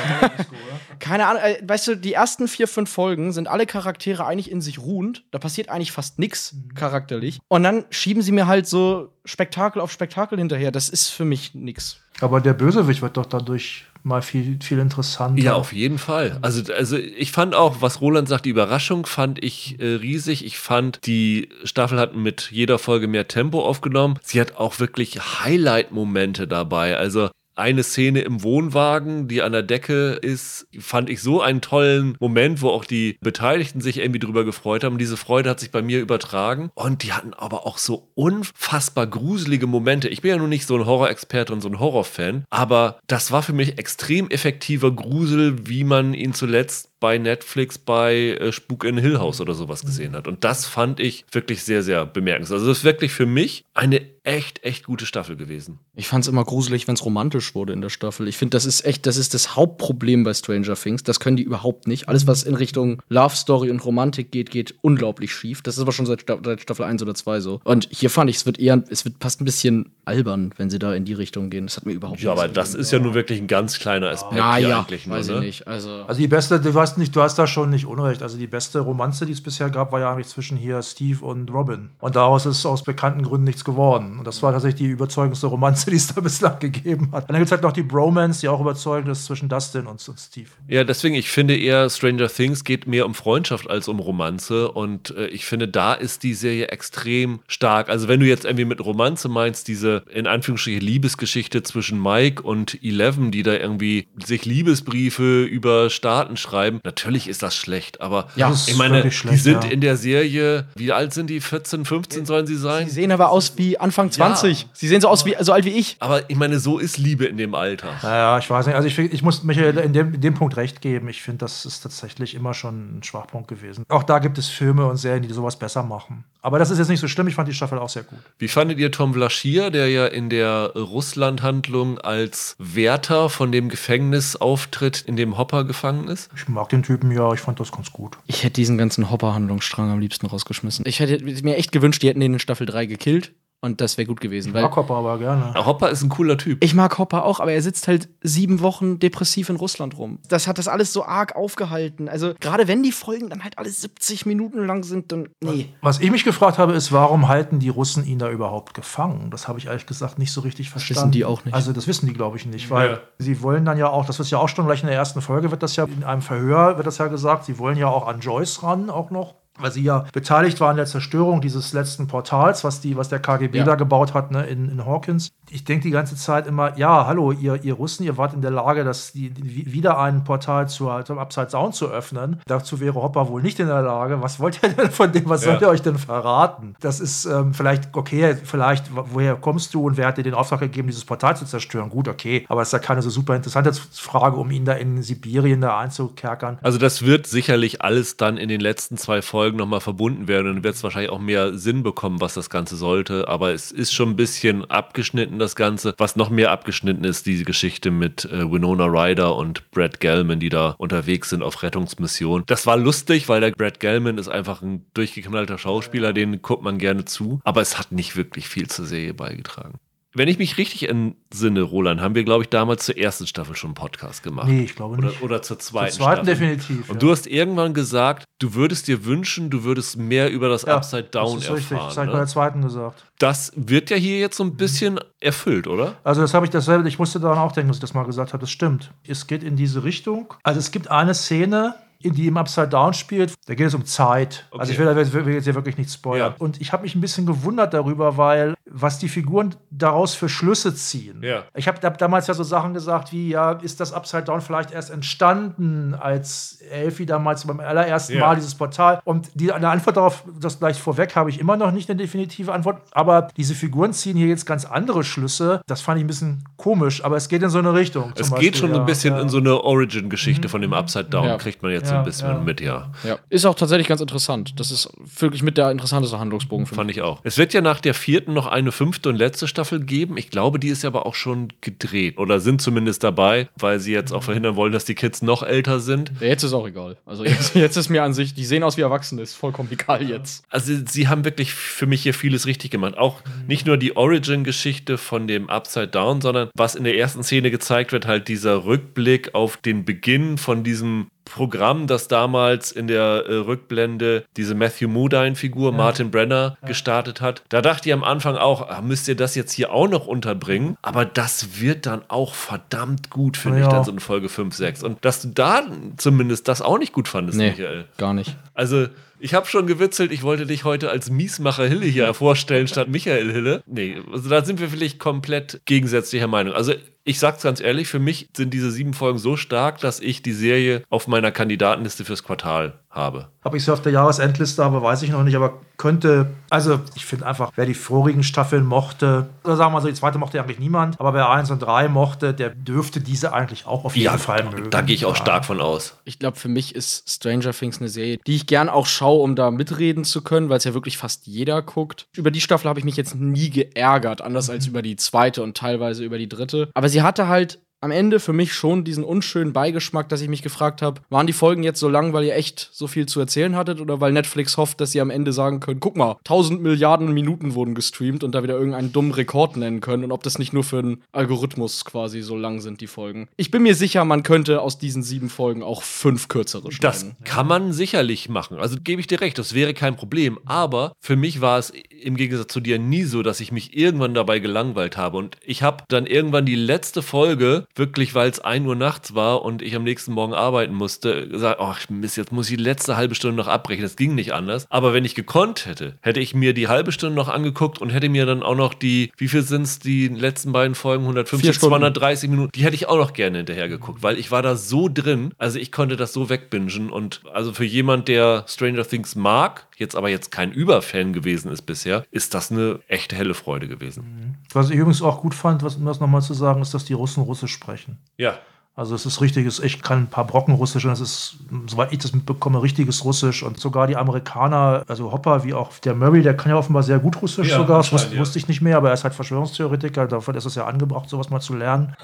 Keine Ahnung, äh, weißt du, die ersten vier, fünf Folgen sind alle Charaktere eigentlich in sich ruhend. Da passiert eigentlich fast nichts charakterlich. Und dann schieben sie mir halt so Spektakel auf Spektakel hinterher. Das ist für mich nix. Aber der Bösewicht wird doch dadurch mal viel, viel interessanter. Ja, auf jeden Fall. Also, also ich fand auch, was Roland sagt, die Überraschung fand ich äh, riesig. Ich fand, die Staffel hat mit jeder Folge mehr Tempo aufgenommen. Sie hat auch wirklich Highlight-Momente dabei. Also eine Szene im Wohnwagen, die an der Decke ist, fand ich so einen tollen Moment, wo auch die Beteiligten sich irgendwie drüber gefreut haben. Diese Freude hat sich bei mir übertragen. Und die hatten aber auch so unfassbar gruselige Momente. Ich bin ja nun nicht so ein Horrorexperte und so ein Horrorfan, aber das war für mich extrem effektiver Grusel, wie man ihn zuletzt bei Netflix bei äh, Spuk in Hill House oder sowas gesehen hat. Und das fand ich wirklich sehr, sehr bemerkenswert. Also das ist wirklich für mich eine echt, echt gute Staffel gewesen. Ich fand es immer gruselig, wenn es romantisch wurde in der Staffel. Ich finde, das ist echt, das ist das Hauptproblem bei Stranger Things. Das können die überhaupt nicht. Alles, was in Richtung Love Story und Romantik geht, geht unglaublich schief. Das ist aber schon seit, seit Staffel 1 oder 2 so. Und hier fand ich, es wird eher, es wird fast ein bisschen albern, wenn sie da in die Richtung gehen. Das hat mir überhaupt Ja, aber das ist ja nur wirklich ein ganz kleiner Aspekt ja, hier ja, eigentlich nur, weiß ne? ich nicht. Also, Also die beste, du hast nicht, du hast da schon nicht Unrecht. Also die beste Romanze, die es bisher gab, war ja eigentlich zwischen hier Steve und Robin. Und daraus ist aus bekannten Gründen nichts geworden. Und das war tatsächlich die überzeugendste Romanze, die es da bislang gegeben hat. Und dann gibt es halt noch die Bromance, die auch überzeugend ist zwischen Dustin und, und Steve. Ja, deswegen, ich finde eher Stranger Things geht mehr um Freundschaft als um Romanze. Und äh, ich finde, da ist die Serie extrem stark. Also, wenn du jetzt irgendwie mit Romanze meinst, diese in Anführungsstrichen Liebesgeschichte zwischen Mike und Eleven, die da irgendwie sich Liebesbriefe über Staaten schreiben, natürlich ist das schlecht. Aber Ja, ich meine, wirklich die schlecht, sind ja. in der Serie, wie alt sind die? 14, 15 sollen sie sein? sie sehen aber aus wie Anfang 20. Sie sehen so aus wie so alt wie ich. Aber ich meine, so ist Liebe in dem Alter. Naja, ich weiß nicht. Also ich, ich muss Michael in dem, in dem Punkt recht geben. Ich finde, das ist tatsächlich immer schon ein Schwachpunkt gewesen. Auch da gibt es Filme und Serien, die sowas besser machen. Aber das ist jetzt nicht so schlimm. Ich fand die Staffel auch sehr gut. Wie fandet ihr Tom Vlaschia, der ja in der Russland-Handlung als Wärter von dem Gefängnis auftritt, in dem Hopper gefangen ist? Ich mag den Typen ja. Ich fand das ganz gut. Ich hätte diesen ganzen Hopper-Handlungsstrang am liebsten rausgeschmissen. Ich hätte mir echt gewünscht, die hätten den in Staffel 3 gekillt. Und das wäre gut gewesen. Weil Mag Hopper aber gerne. Hopper ist ein cooler Typ. ich mag Hopper auch, aber er sitzt halt sieben Wochen depressiv in Russland rum. Das hat das alles so arg aufgehalten. Also, gerade wenn die Folgen dann halt alle 70 Minuten lang sind, dann. Nee. Was ich mich gefragt habe, ist, warum halten die Russen ihn da überhaupt gefangen? Das habe ich ehrlich gesagt nicht so richtig verstanden. wissen die auch nicht. Also das wissen die, glaube ich, nicht, weil Ja. sie wollen dann ja auch, das wird ja auch schon gleich in der ersten Folge, wird das ja in einem Verhör, wird das ja gesagt, sie wollen ja auch an Joyce ran, auch noch. Weil sie ja beteiligt war an der Zerstörung dieses letzten Portals, was, die, was der KGB Ja. da gebaut hat ne, in, in Hawkins. Ich denke die ganze Zeit immer, ja, hallo, ihr, ihr Russen, ihr wart in der Lage, das, die, die, wieder ein Portal zur, zum Upside Down zu öffnen. Dazu wäre Hopper wohl nicht in der Lage. Was wollt ihr denn von dem? Was Ja. sollt ihr euch denn verraten? Das ist ähm, vielleicht, okay, vielleicht, wo- woher kommst du und wer hat dir den Auftrag gegeben, dieses Portal zu zerstören? Gut, okay. Aber es ist ja keine so super interessante Frage, um ihn da in Sibirien da einzukerkern. Also das wird sicherlich alles dann in den letzten zwei Folgen nochmal verbunden werden dann wird es wahrscheinlich auch mehr Sinn bekommen, was das Ganze sollte. Aber es ist schon ein bisschen abgeschnitten, das Ganze. Was noch mehr abgeschnitten ist, diese Geschichte mit äh, Winona Ryder und Brad Gelman, die da unterwegs sind auf Rettungsmission. Das war lustig, weil der Brad Gelman ist einfach ein durchgeknallter Schauspieler, den guckt man gerne zu. Aber es hat nicht wirklich viel zur Serie beigetragen. Wenn ich mich richtig entsinne, Roland, haben wir, glaube ich, damals zur ersten Staffel schon einen Podcast gemacht. Nee, ich glaube Oder, nicht. oder zur zweiten. Zur zweiten Staffel. definitiv. Und ja. du hast irgendwann gesagt, du würdest dir wünschen, du würdest mehr über das Ja, Upside Down das ist richtig. erfahren. Das habe ich bei ne? der zweiten gesagt. Das wird ja hier jetzt so ein bisschen erfüllt, oder? Also das habe ich dasselbe, ich musste daran auch denken, dass ich das mal gesagt habe. Das stimmt. Es geht in diese Richtung. Also es gibt eine Szene, in die im Upside Down spielt. Da geht es um Zeit. Okay. Also ich will, will, will jetzt hier wirklich nicht spoilern. Ja. Und ich habe mich ein bisschen gewundert darüber, weil was die Figuren daraus für Schlüsse ziehen. Ja. Ich habe da, damals ja so Sachen gesagt wie, ja, ist das Upside Down vielleicht erst entstanden, als Elfie damals beim allerersten Ja. Mal dieses Portal. Und die, eine Antwort darauf, das gleich vorweg, habe ich immer noch nicht eine definitive Antwort. Aber diese Figuren ziehen hier jetzt ganz andere Schlüsse. Das fand ich ein bisschen komisch, aber es geht in so eine Richtung. Es zum geht Beispiel, schon ja, ein bisschen ja. in so eine Origin-Geschichte von dem Upside Down, Ja. kriegt man jetzt ein bisschen ja. mit, ja. Ja. Ist auch tatsächlich ganz interessant. Das ist wirklich mit der interessanteste Handlungsbogen mich. Fand ich auch. Es wird ja nach der vierten noch eine fünfte und letzte Staffel geben. Ich glaube, die ist aber auch schon gedreht oder sind zumindest dabei, weil sie jetzt auch verhindern wollen, dass die Kids noch älter sind. Jetzt ist auch egal. Also jetzt, jetzt ist mir an sich, die sehen aus wie Erwachsene, ist vollkommen egal jetzt. Also sie haben wirklich für mich hier vieles richtig gemacht. Auch nicht nur die Origin-Geschichte von dem Upside Down, sondern was in der ersten Szene gezeigt wird, halt dieser Rückblick auf den Beginn von diesem Programm, das damals in der äh, Rückblende diese Matthew Modine-Figur, Martin Brenner, gestartet hat. Da dachte ich am Anfang auch, ah, müsst ihr das jetzt hier auch noch unterbringen? Aber das wird dann auch verdammt gut, finde Ja. ich, dann so in Folge 5, 6. Und dass du da zumindest das auch nicht gut fandest, Nee, Michael. gar nicht. Also, ich habe schon gewitzelt, ich wollte dich heute als Miesmacher Hille hier vorstellen statt Michael Hille. Nee, also da sind wir vielleicht komplett gegensätzlicher Meinung. Also, ich sag's ganz ehrlich, für mich sind diese sieben Folgen so stark, dass ich die Serie auf meiner Kandidatenliste fürs Quartal habe. Habe ich sie auf der Jahresendliste, aber weiß ich noch nicht. Aber könnte, also ich finde einfach, wer die vorigen Staffeln mochte, oder sagen wir mal so, die zweite mochte eigentlich niemand, aber wer eins und drei mochte, der dürfte diese eigentlich auch auf jeden Fall mögen. da gehe ich auch Ja. stark von aus. Ich glaube, für mich ist Stranger Things eine Serie, die ich gern auch schaue, um da mitreden zu können, weil es ja wirklich fast jeder guckt. Über die Staffel habe ich mich jetzt nie geärgert, anders als über die zweite und teilweise über die dritte. Aber sie hatte halt am Ende für mich schon diesen unschönen Beigeschmack, dass ich mich gefragt habe, waren die Folgen jetzt so lang, weil ihr echt so viel zu erzählen hattet oder weil Netflix hofft, dass sie am Ende sagen können, guck mal, 1000 Milliarden Minuten wurden gestreamt und da wieder irgendeinen dummen Rekord nennen können und ob das nicht nur für einen Algorithmus quasi so lang sind, die Folgen. Ich bin mir sicher, man könnte aus diesen sieben Folgen auch fünf kürzere Das schneiden. kann man sicherlich machen. Also gebe ich dir recht, das wäre kein Problem. Aber für mich war es im Gegensatz zu dir nie so, dass ich mich irgendwann dabei gelangweilt habe. Und ich habe dann irgendwann die letzte Folge, wirklich weil es 1 Uhr nachts war und ich am nächsten Morgen arbeiten musste, gesagt, ach Mist, jetzt muss ich die letzte halbe Stunde noch abbrechen. Das ging nicht anders. Aber wenn ich gekonnt hätte, hätte ich mir die halbe Stunde noch angeguckt und hätte mir dann auch noch die, wie viel sind es, die letzten beiden Folgen, 150, Vier Stunden. 230 Minuten, die hätte ich auch noch gerne hinterher geguckt, weil ich war da so drin, also ich konnte das so wegbingen und also für jemand, der Stranger Things mag, jetzt aber jetzt kein Überfan gewesen ist bisher, ist das eine echte helle Freude gewesen. Was ich übrigens auch gut fand, was, um das nochmal zu sagen, ist, dass die Russen Russisch sprechen. Ja. Also es ist richtiges, ich kann ein paar Brocken Russisch und es ist, soweit ich das mitbekomme, richtiges Russisch und sogar die Amerikaner, also Hopper wie auch der Murray, der kann ja offenbar sehr gut Russisch Ja, sogar, das wusste, ja. wusste ich nicht mehr, aber er ist halt Verschwörungstheoretiker, davon ist es ja angebracht, sowas mal zu lernen.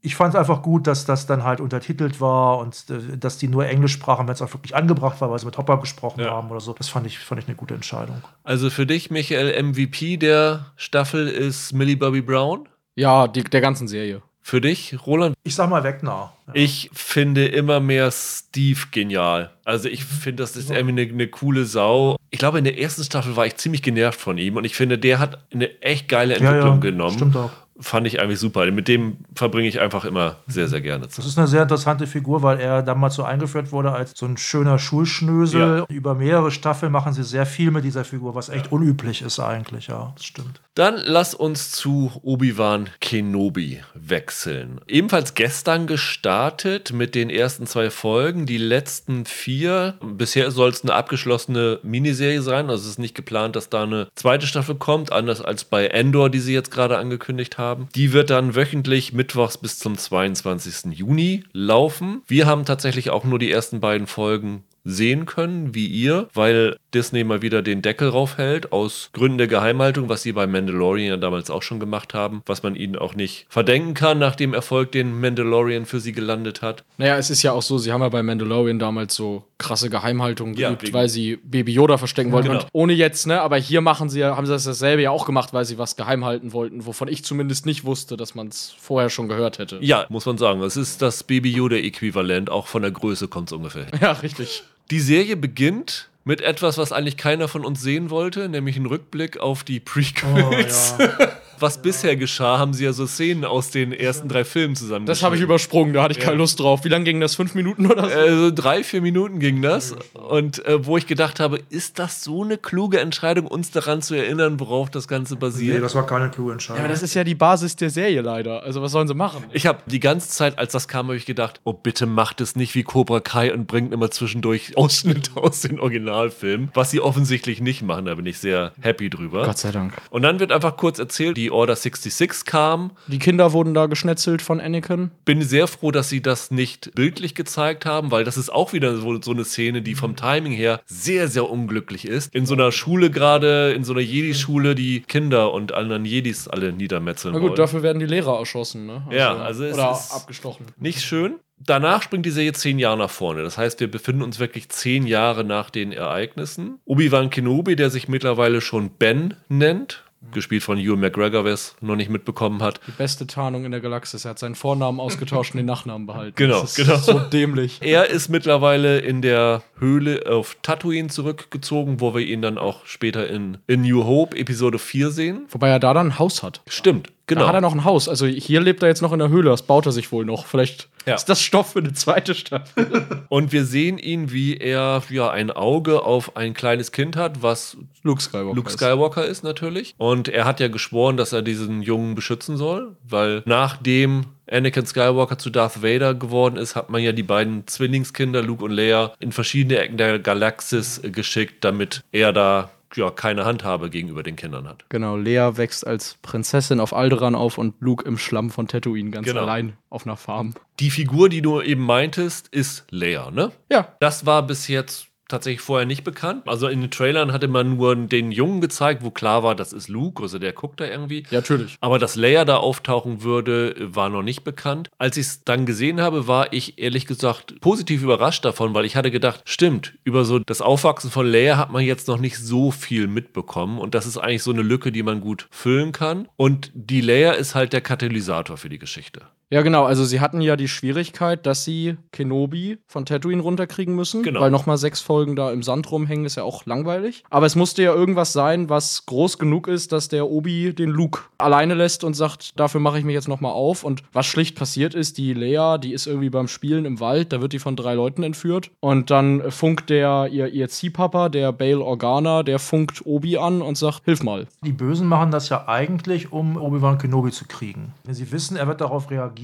Ich fand es einfach gut, dass das dann halt untertitelt war und äh, dass die nur Englisch sprachen, wenn es auch wirklich angebracht war, weil sie mit Hopper gesprochen Ja. haben oder so. Das fand ich, fand ich eine gute Entscheidung. Also für dich, Michael, MVP der Staffel ist Millie Bobby Brown. Ja, die, der ganzen Serie. Für dich, Roland? Ich sag mal Wegner. Ja. Ich finde immer mehr Steve genial. Also ich finde, das ist irgendwie eine, eine coole Sau. Ich glaube, in der ersten Staffel war ich ziemlich genervt von ihm und ich finde, der hat eine echt geile Entwicklung genommen. Stimmt auch. Fand ich eigentlich super. Mit dem verbringe ich einfach immer sehr, sehr gerne Zeit. Das ist eine sehr interessante Figur, weil er damals so eingeführt wurde als so ein schöner Schulschnösel. Ja. Über mehrere Staffeln machen sie sehr viel mit dieser Figur, was echt unüblich ist eigentlich, ja, das stimmt. Dann lass uns zu Obi-Wan Kenobi wechseln. Ebenfalls gestern gestartet mit den ersten zwei Folgen. Die letzten vier. Bisher soll es eine abgeschlossene Miniserie sein. Also es ist nicht geplant, dass da eine zweite Staffel kommt, anders als bei Endor, die sie jetzt gerade angekündigt haben. Die wird dann wöchentlich mittwochs bis zum 22. Juni laufen. Wir haben tatsächlich auch nur die ersten beiden Folgen sehen können, wie ihr, weil Disney mal wieder den Deckel raufhält, aus Gründen der Geheimhaltung, was sie bei Mandalorian ja damals auch schon gemacht haben, was man ihnen auch nicht verdenken kann, nach dem Erfolg, den Mandalorian für sie gelandet hat. Naja, es ist ja auch so, sie haben ja bei Mandalorian damals so krasse Geheimhaltung Ja, geübt, wegen- weil sie Baby Yoda verstecken wollten. Genau. Und ohne jetzt, ne, aber hier machen sie ja, haben sie das dasselbe ja auch gemacht, weil sie was geheim halten wollten, wovon ich zumindest nicht wusste, dass man es vorher schon gehört hätte. Ja, muss man sagen, es ist das Baby Yoda-Äquivalent, auch von der Größe kommt es ungefähr. Ja, richtig. Die Serie beginnt mit etwas, was eigentlich keiner von uns sehen wollte, nämlich ein Rückblick auf die Prequels. Oh, Was bisher geschah, haben sie ja so Szenen aus den ersten drei Filmen zusammen. Das habe ich übersprungen, da hatte ich keine Lust drauf. Wie lange ging das? Fünf Minuten oder so? Also drei, vier Minuten ging das. Und äh, wo ich gedacht habe, ist das so eine kluge Entscheidung, uns daran zu erinnern, worauf das Ganze Nee, basiert? das war keine kluge Ja, Entscheidung. aber das ist ja die Basis der Serie leider. Also was sollen sie machen? ich habe die ganze Zeit, als das kam, habe ich gedacht, oh bitte macht es nicht wie Cobra Kai und bringt immer zwischendurch Ausschnitte aus den Originalfilmen, was sie offensichtlich nicht machen. Da bin ich sehr happy drüber. sei Dank. Und dann wird einfach kurz erzählt, die Order 66 kam. Die Kinder wurden da geschnetzelt von Anakin. Bin sehr froh, dass sie das nicht bildlich gezeigt haben, weil das ist auch wieder so, so eine Szene, die vom Timing her sehr, sehr unglücklich ist. In so einer Schule gerade, in so einer Jedi-Schule, die Kinder und anderen Jedis alle niedermetzeln Na gut, wollen. dafür werden die Lehrer erschossen, ne? Ja, also es oder ist- abgestochen. Nicht schön. Danach springt die Serie zehn Jahre nach vorne. Das heißt, wir befinden uns wirklich zehn Jahre nach den Ereignissen. Obi-Wan Kenobi, der sich mittlerweile schon Ben nennt, gespielt von Ewan McGregor, wer es noch nicht mitbekommen hat. Die beste Tarnung in der Galaxis. Er hat seinen Vornamen ausgetauscht und den Nachnamen behalten. Genau, das ist genau. So dämlich. Er ist mittlerweile in der Höhle auf Tatooine zurückgezogen, wo wir ihn dann auch später in, in New Hope Episode 4 sehen. Wobei er da dann ein Haus hat. Stimmt, genau. Da hat er noch ein Haus. Also hier lebt er jetzt noch in der Höhle. Das baut er sich wohl noch. Vielleicht Ja. ist das Stoff für eine zweite Staffel. Und wir sehen ihn, wie er ja ein Auge auf ein kleines Kind hat, was Luke Skywalker. Luke ist. Skywalker ist natürlich. Und er hat ja geschworen, dass er diesen Jungen beschützen soll, weil nachdem Anakin Skywalker zu Darth Vader geworden ist, hat man ja die beiden Zwillingskinder, Luke und Leia, in verschiedene Ecken der Galaxis äh, geschickt, damit er da ja keine Handhabe gegenüber den Kindern hat. Genau, Lea wächst als Prinzessin auf Alderaan auf und Luke im Schlamm von Tatooine ganz Genau. allein auf einer Farm. Die Figur, die du eben meintest, ist Leia, ne? Ja, Das war bis jetzt tatsächlich vorher nicht bekannt. Also in den Trailern hatte man nur den Jungen gezeigt, wo klar war, das ist Luke, also der guckt da irgendwie. ja, natürlich. Aber dass Leia da auftauchen würde, war noch nicht bekannt. Als ich es dann gesehen habe, war ich ehrlich gesagt positiv überrascht davon, weil ich hatte gedacht, stimmt, über so das Aufwachsen von Leia hat man jetzt noch nicht so viel mitbekommen. Und das ist eigentlich so eine Lücke, die man gut füllen kann. Und die Leia ist halt der Katalysator für die Geschichte. Ja, genau. Also sie hatten ja die Schwierigkeit, dass sie Kenobi von Tatooine runterkriegen müssen. Genau. Weil nochmal sechs Folgen da im Sand rumhängen ist ja auch langweilig. Aber es musste ja irgendwas sein, was groß genug ist, dass der Obi den Luke alleine lässt und sagt, dafür mache ich mich jetzt nochmal auf. Und was schlicht passiert ist, die Leia, die ist irgendwie beim Spielen im Wald, da wird die von drei Leuten entführt. Und dann funkt der, ihr, ihr Ziehpapa, der Bail Organa, der funkt Obi an und sagt, hilf mal. Die Bösen machen das ja eigentlich, um Obi-Wan Kenobi zu kriegen. Wenn sie wissen, er wird darauf reagieren.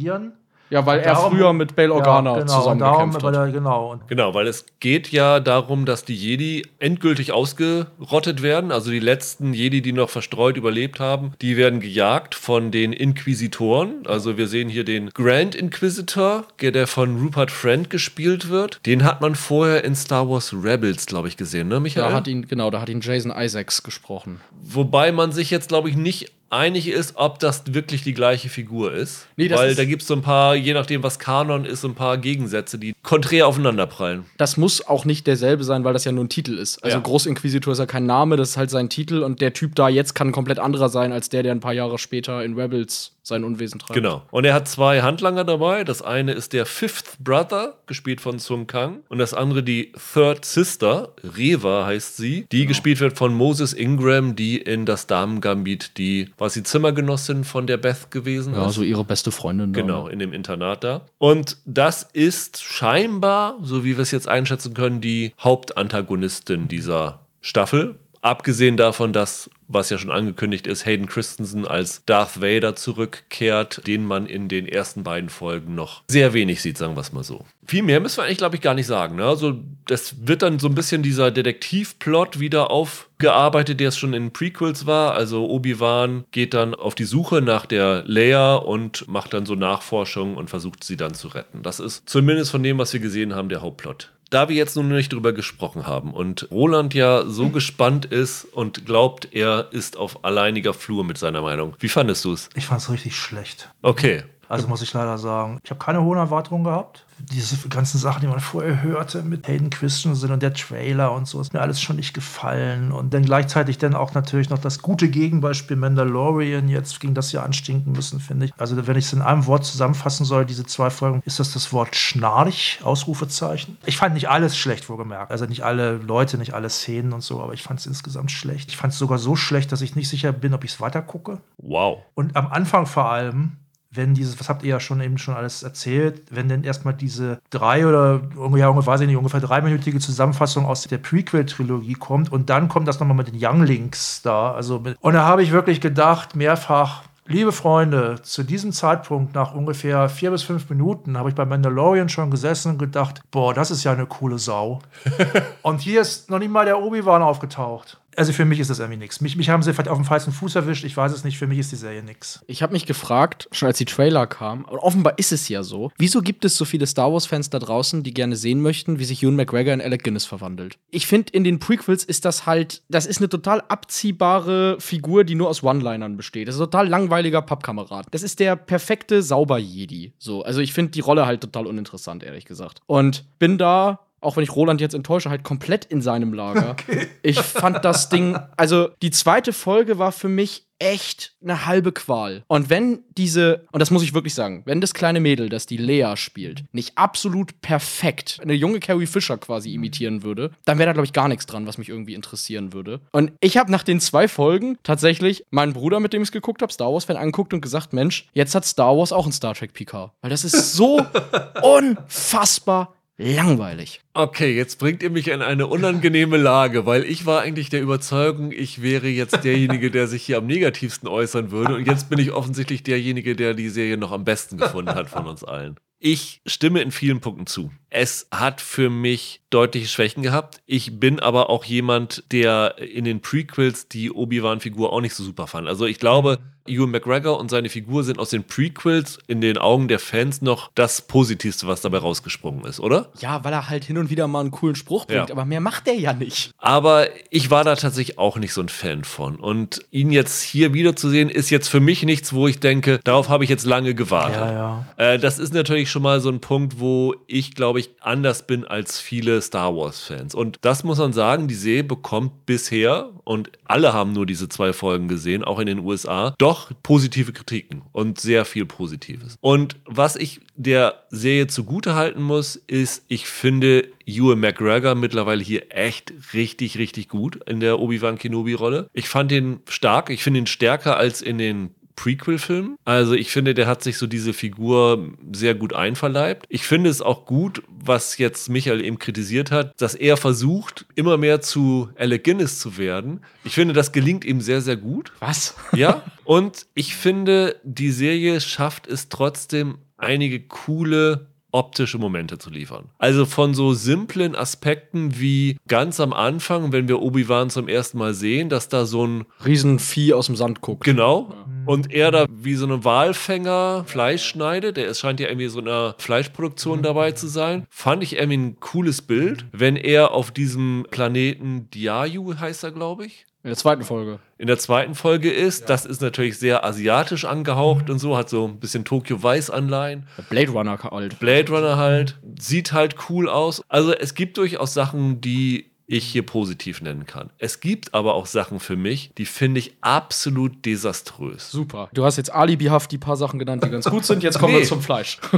Ja, weil er Darum- früher mit Bail Organa ja, genau, zusammen darum, gekämpft weil hat. er, genau. Genau, weil es geht ja darum, dass die Jedi endgültig ausgerottet werden. Also die letzten Jedi, die noch verstreut überlebt haben, die werden gejagt von den Inquisitoren. Also wir sehen hier den Grand Inquisitor, der von Rupert Friend gespielt wird. Den hat man vorher in Star Wars Rebels, glaube ich, gesehen, ne, Michael? Da hat ihn, genau, da hat ihn Jason Isaacs gesprochen. Wobei man sich jetzt, glaube ich, nicht einig ist, ob das wirklich die gleiche Figur ist. Nee, Weil ist- da gibt es so ein paar, je nachdem, was Kanon ist, so ein paar Gegensätze, die konträr aufeinanderprallen. Das muss auch nicht derselbe sein, weil das ja nur ein Titel ist. Also Ja. Großinquisitor ist ja kein Name, das ist halt sein Titel und der Typ da jetzt kann ein komplett anderer sein als der, der ein paar Jahre später in Rebels sein Unwesen treibt. Genau. Und er hat zwei Handlanger dabei. Das eine ist der Fifth Brother, gespielt von Sung Kang. Und das andere die Third Sister, Reva heißt sie, die gespielt wird von Moses Ingram, die in das Damen-Gambit, die, war sie Zimmerngenossin von der Beth gewesen Ja, ist. so ihre beste Freundin. da. Genau, in dem Internat da. Und das ist scheinbar, so wie wir es jetzt einschätzen können, die Hauptantagonistin dieser Staffel. Abgesehen davon, dass, was ja schon angekündigt ist, Hayden Christensen als Darth Vader zurückkehrt, den man in den ersten beiden Folgen noch sehr wenig sieht, sagen wir es mal so. Viel mehr müssen wir eigentlich, glaube ich, gar nicht sagen. Ne? Also, das wird dann so ein bisschen dieser Detektivplot wieder aufgearbeitet, der es schon in Prequels war. Also, Obi-Wan geht dann auf die Suche nach der Leia und macht dann so Nachforschungen und versucht sie dann zu retten. Das ist zumindest von dem, was wir gesehen haben, der Hauptplot. Da wir jetzt nun nicht drüber gesprochen haben und Roland ja so gespannt ist und glaubt, er ist auf alleiniger Flur mit seiner Meinung. Wie fandest du es? ich fand es richtig schlecht. Okay. Also muss ich leider sagen. Ich habe keine hohen Erwartungen gehabt. Diese ganzen Sachen, die man vorher hörte mit Hayden Christensen und der Trailer und so, ist mir alles schon nicht gefallen. Und dann gleichzeitig dann auch natürlich noch das gute Gegenbeispiel Mandalorian. Jetzt ging das ja anstinken müssen, finde ich. Also wenn ich es in einem Wort zusammenfassen soll, diese zwei Folgen, ist das das Wort Schnarch, Ausrufezeichen. Ich fand nicht alles schlecht, wohlgemerkt. Also nicht alle Leute, nicht alle Szenen und so, aber ich fand es insgesamt schlecht. Ich fand es sogar so schlecht, dass ich nicht sicher bin, ob ich es weitergucke. Wow. Und am Anfang vor allem, wenn dieses, was habt ihr ja schon eben schon alles erzählt, wenn dann erstmal diese drei oder ja, ungefähr, weiß ich nicht, ungefähr dreiminütige Zusammenfassung aus der Prequel-Trilogie kommt und dann kommt das nochmal mit den Younglings da. Also mit, und da habe ich wirklich gedacht, mehrfach, liebe Freunde, zu diesem Zeitpunkt, nach ungefähr vier bis fünf Minuten, habe ich bei Mandalorian schon gesessen und gedacht, boah, das ist ja eine coole Sau. und hier ist noch nicht mal der Obi-Wan aufgetaucht. Also für mich ist das irgendwie nichts. Mich, mich haben sie vielleicht auf dem falschen Fuß erwischt. Ich weiß es nicht. Für mich ist die Serie nix. Ich habe mich gefragt, schon als die Trailer kamen, und offenbar ist es ja so, wieso gibt es so viele Star Wars-Fans da draußen, die gerne sehen möchten, wie sich Ewan McGregor in Alec Guinness verwandelt? Ich finde, in den Prequels ist das halt, das ist eine total abziehbare Figur, die nur aus One-Linern besteht. Das ist ein total langweiliger Pappkamerad. Das ist der perfekte Sauber-Jedi. So, also ich finde die Rolle halt total uninteressant, ehrlich gesagt. Und bin da auch wenn ich Roland jetzt enttäusche, halt komplett in seinem Lager. Okay. Ich fand das Ding, also die zweite Folge war für mich echt eine halbe Qual. Und wenn diese, und das muss ich wirklich sagen, wenn das kleine Mädel, das die Lea spielt, nicht absolut perfekt eine junge Carrie Fisher quasi imitieren würde, dann wäre da, glaube ich, gar nichts dran, was mich irgendwie interessieren würde. Und ich habe nach den zwei Folgen tatsächlich meinen Bruder, mit dem ich es geguckt habe, Star Wars-Fan, angeguckt und gesagt, Mensch, jetzt hat Star Wars auch ein Star Trek PK. Weil das ist so unfassbar langweilig. Okay, jetzt bringt ihr mich in eine unangenehme Lage, weil ich war eigentlich der Überzeugung, ich wäre jetzt derjenige, der sich hier am negativsten äußern würde. Und jetzt bin ich offensichtlich derjenige, der die Serie noch am besten gefunden hat von uns allen. Ich stimme in vielen Punkten zu. Es hat für mich deutliche Schwächen gehabt. Ich bin aber auch jemand, der in den Prequels die Obi-Wan-Figur auch nicht so super fand. Also ich glaube, Ewan McGregor und seine Figur sind aus den Prequels in den Augen der Fans noch das Positivste, was dabei rausgesprungen ist, oder? Ja, weil er halt hin und wieder mal einen coolen Spruch bringt, ja. aber mehr macht er ja nicht. Aber ich war da tatsächlich auch nicht so ein Fan von. Und ihn jetzt hier wiederzusehen, ist jetzt für mich nichts, wo ich denke, darauf habe ich jetzt lange gewartet. Ja, ja. Äh, das ist natürlich schon mal so ein Punkt, wo ich, glaube ich, anders bin als viele Star Wars-Fans. Und das muss man sagen, die Serie bekommt bisher, und alle haben nur diese zwei Folgen gesehen, auch in den USA, doch positive Kritiken und sehr viel Positives. Und was ich der Serie zugute halten muss, ist, ich finde Ewan McGregor mittlerweile hier echt richtig, richtig gut in der Obi-Wan Kenobi-Rolle. Ich fand ihn stark, ich finde ihn stärker als in den Prequel-Film. Also ich finde, der hat sich so diese Figur sehr gut einverleibt. Ich finde es auch gut, was jetzt Michael eben kritisiert hat, dass er versucht, immer mehr zu Alec Guinness zu werden. Ich finde, das gelingt ihm sehr, sehr gut. Was? Ja. Und ich finde, die Serie schafft es trotzdem, einige coole optische Momente zu liefern. Also von so simplen Aspekten wie ganz am Anfang, wenn wir Obi-Wan zum ersten Mal sehen, dass da so ein Riesenvieh aus dem Sand guckt. Genau. Ja. Und er da wie so ein Walfänger Fleisch schneidet. Der scheint ja irgendwie so einer Fleischproduktion dabei zu sein. Fand ich irgendwie ein cooles Bild. Wenn er auf diesem Planeten Diayu heißt er, glaube ich. In der zweiten Folge. In der zweiten Folge ist, ja. das ist natürlich sehr asiatisch angehaucht mhm. und so, hat so ein bisschen Tokyo Weiß Anleihen. Blade Runner halt. Blade Runner halt. Sieht halt cool aus. Also es gibt durchaus Sachen, die ich hier positiv nennen kann. Es gibt aber auch Sachen für mich, die finde ich absolut desaströs. Super. Du hast jetzt alibihaft die paar Sachen genannt, die ganz gut sind. Jetzt kommen nee. wir zum Fleisch.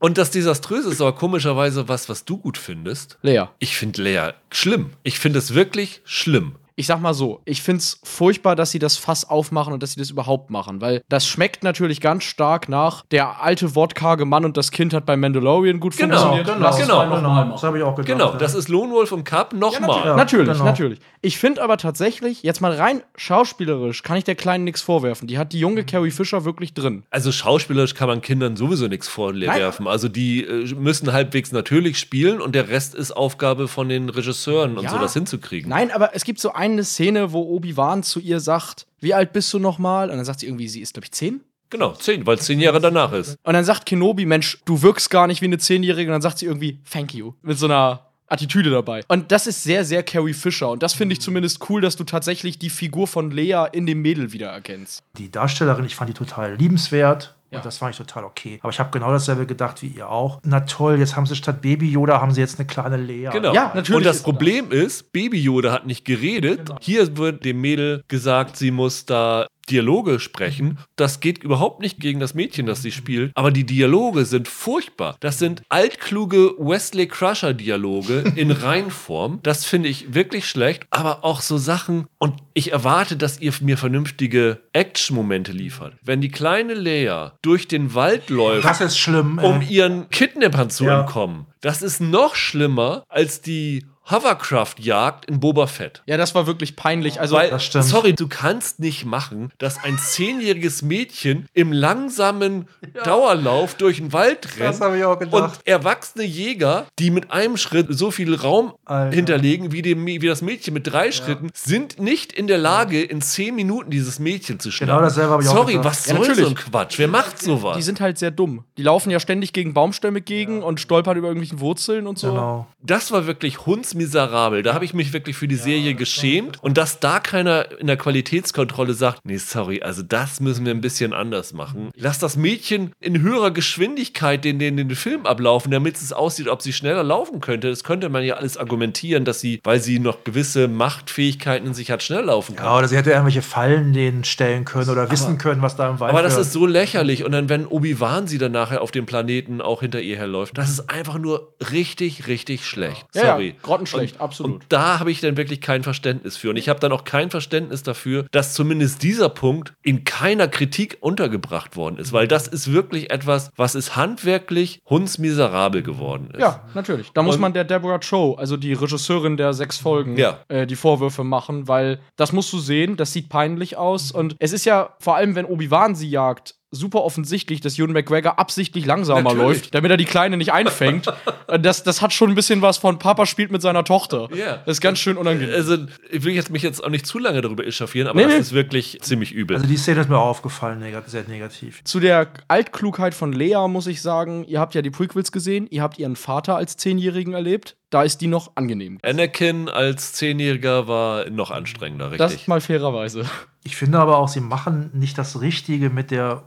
Und das Desaströse ist aber komischerweise was, was du gut findest. Lea. Ich finde Lea schlimm. Ich finde es wirklich schlimm ich sag mal so, ich find's furchtbar, dass sie das Fass aufmachen und dass sie das überhaupt machen, weil das schmeckt natürlich ganz stark nach der alte wortkarge Mann und das Kind hat bei Mandalorian gut genau, funktioniert. Genau, Lass genau. genau. Das habe ich auch gedacht. Genau, das ist Lone Wolf und Cup nochmal. Ja, natürlich, ja, genau. natürlich. Ich finde aber tatsächlich, jetzt mal rein schauspielerisch, kann ich der Kleinen nichts vorwerfen. Die hat die junge Carrie Fisher wirklich drin. Also schauspielerisch kann man Kindern sowieso nichts vorwerfen. Also die äh, müssen halbwegs natürlich spielen und der Rest ist Aufgabe von den Regisseuren und so das hinzukriegen. Nein, aber es gibt so eine Szene, wo Obi-Wan zu ihr sagt, wie alt bist du nochmal? Und dann sagt sie irgendwie, sie ist, glaube ich, zehn. Genau, zehn, weil es zehn Jahre danach ist. Und dann sagt Kenobi, Mensch, du wirkst gar nicht wie eine Zehnjährige. Und dann sagt sie irgendwie, thank you. Mit so einer Attitüde dabei. Und das ist sehr, sehr Carrie Fisher. Und das finde ich zumindest cool, dass du tatsächlich die Figur von Lea in dem Mädel wiedererkennst. Die Darstellerin, ich fand die total liebenswert. Ja. Und das fand ich total okay. Aber ich habe genau dasselbe gedacht wie ihr auch. Na toll, jetzt haben sie statt Baby Yoda haben sie jetzt eine kleine Lea. Genau. Ja, natürlich. Und das Problem das. ist, Baby Yoda hat nicht geredet. Genau. Hier wird dem Mädel gesagt, sie muss da Dialoge sprechen. Das geht überhaupt nicht gegen das Mädchen, das sie spielt. Aber die Dialoge sind furchtbar. Das sind altkluge Wesley Crusher-Dialoge in Reinform. Das finde ich wirklich schlecht. Aber auch so Sachen. Und ich erwarte, dass ihr mir vernünftige Action-Momente liefert. Wenn die kleine Lea durch den Wald läuft, das ist schlimm, um ihren Kidnappern zu ja. entkommen. Das ist noch schlimmer als die Hovercraft-Jagd in Boba Fett. Ja, das war wirklich peinlich. Also, Weil, das stimmt. sorry, du kannst nicht machen, dass ein zehnjähriges Mädchen im langsamen Dauerlauf durch den Wald rennt. Das hab ich auch gedacht. Und erwachsene Jäger, die mit einem Schritt so viel Raum Alter. hinterlegen wie, dem, wie das Mädchen mit drei Schritten, sind nicht in der Lage, in zehn Minuten dieses Mädchen zu schnappen. Genau dasselbe hab ich auch Sorry, gedacht. was Ja, soll so natürlich. ein Quatsch? Wer macht sowas? die sind halt sehr dumm. Die laufen ja ständig gegen Baumstämme gegen und stolpern über irgendwelchen Wurzeln und so. Genau. Das war wirklich hundsmiserabel. Da habe ich mich wirklich für die Serie geschämt. Und dass da keiner in der Qualitätskontrolle sagt, nee, sorry, also das müssen wir ein bisschen anders machen. Lass das Mädchen in höherer Geschwindigkeit den, den, den Film ablaufen, damit es aussieht, ob sie schneller laufen könnte. Das könnte man ja alles argumentieren, dass sie, weil sie noch gewisse Machtfähigkeiten in sich hat, schnell laufen kann. Ja, oder sie hätte irgendwelche Fallen denen stellen können oder wissen können, was da im Wald Aber das ist so lächerlich. Und dann, wenn Obi-Wan sie dann nachher auf dem Planeten auch hinter ihr herläuft, das ist einfach nur richtig, richtig schlecht. Ja, ja, Sorry. Grottenschlecht, und, absolut. Und da habe ich dann wirklich kein Verständnis für. Und ich habe dann auch kein Verständnis dafür, dass zumindest dieser Punkt in keiner Kritik untergebracht worden ist. Weil das ist wirklich etwas, was ist handwerklich hundsmiserabel geworden ist. Ja, natürlich. Da muss Und- man der Deborah Cho, also die Regisseurin der sechs Folgen, Ja. äh, die Vorwürfe machen, weil das musst du sehen, das sieht peinlich aus. Und es ist ja, vor allem wenn Obi-Wan sie jagt, super offensichtlich, dass Ewan McGregor absichtlich langsamer Natürlich. läuft, damit er die Kleine nicht einfängt. Das, das hat schon ein bisschen was von Papa spielt mit seiner Tochter. Ja. Das ist ganz schön unangenehm. Also, ich will jetzt mich jetzt auch nicht zu lange darüber echauffieren, aber Nee, das nee. ist wirklich ziemlich übel. Also die Szene ist mir auch aufgefallen, sehr negativ. Zu der Altklugheit von Lea muss ich sagen, ihr habt ja die Prequels gesehen, ihr habt ihren Vater als Zehnjährigen erlebt, da ist die noch angenehm. Anakin als Zehnjähriger war noch anstrengender, Das richtig. mal fairerweise. Ich finde aber auch, sie machen nicht das Richtige mit der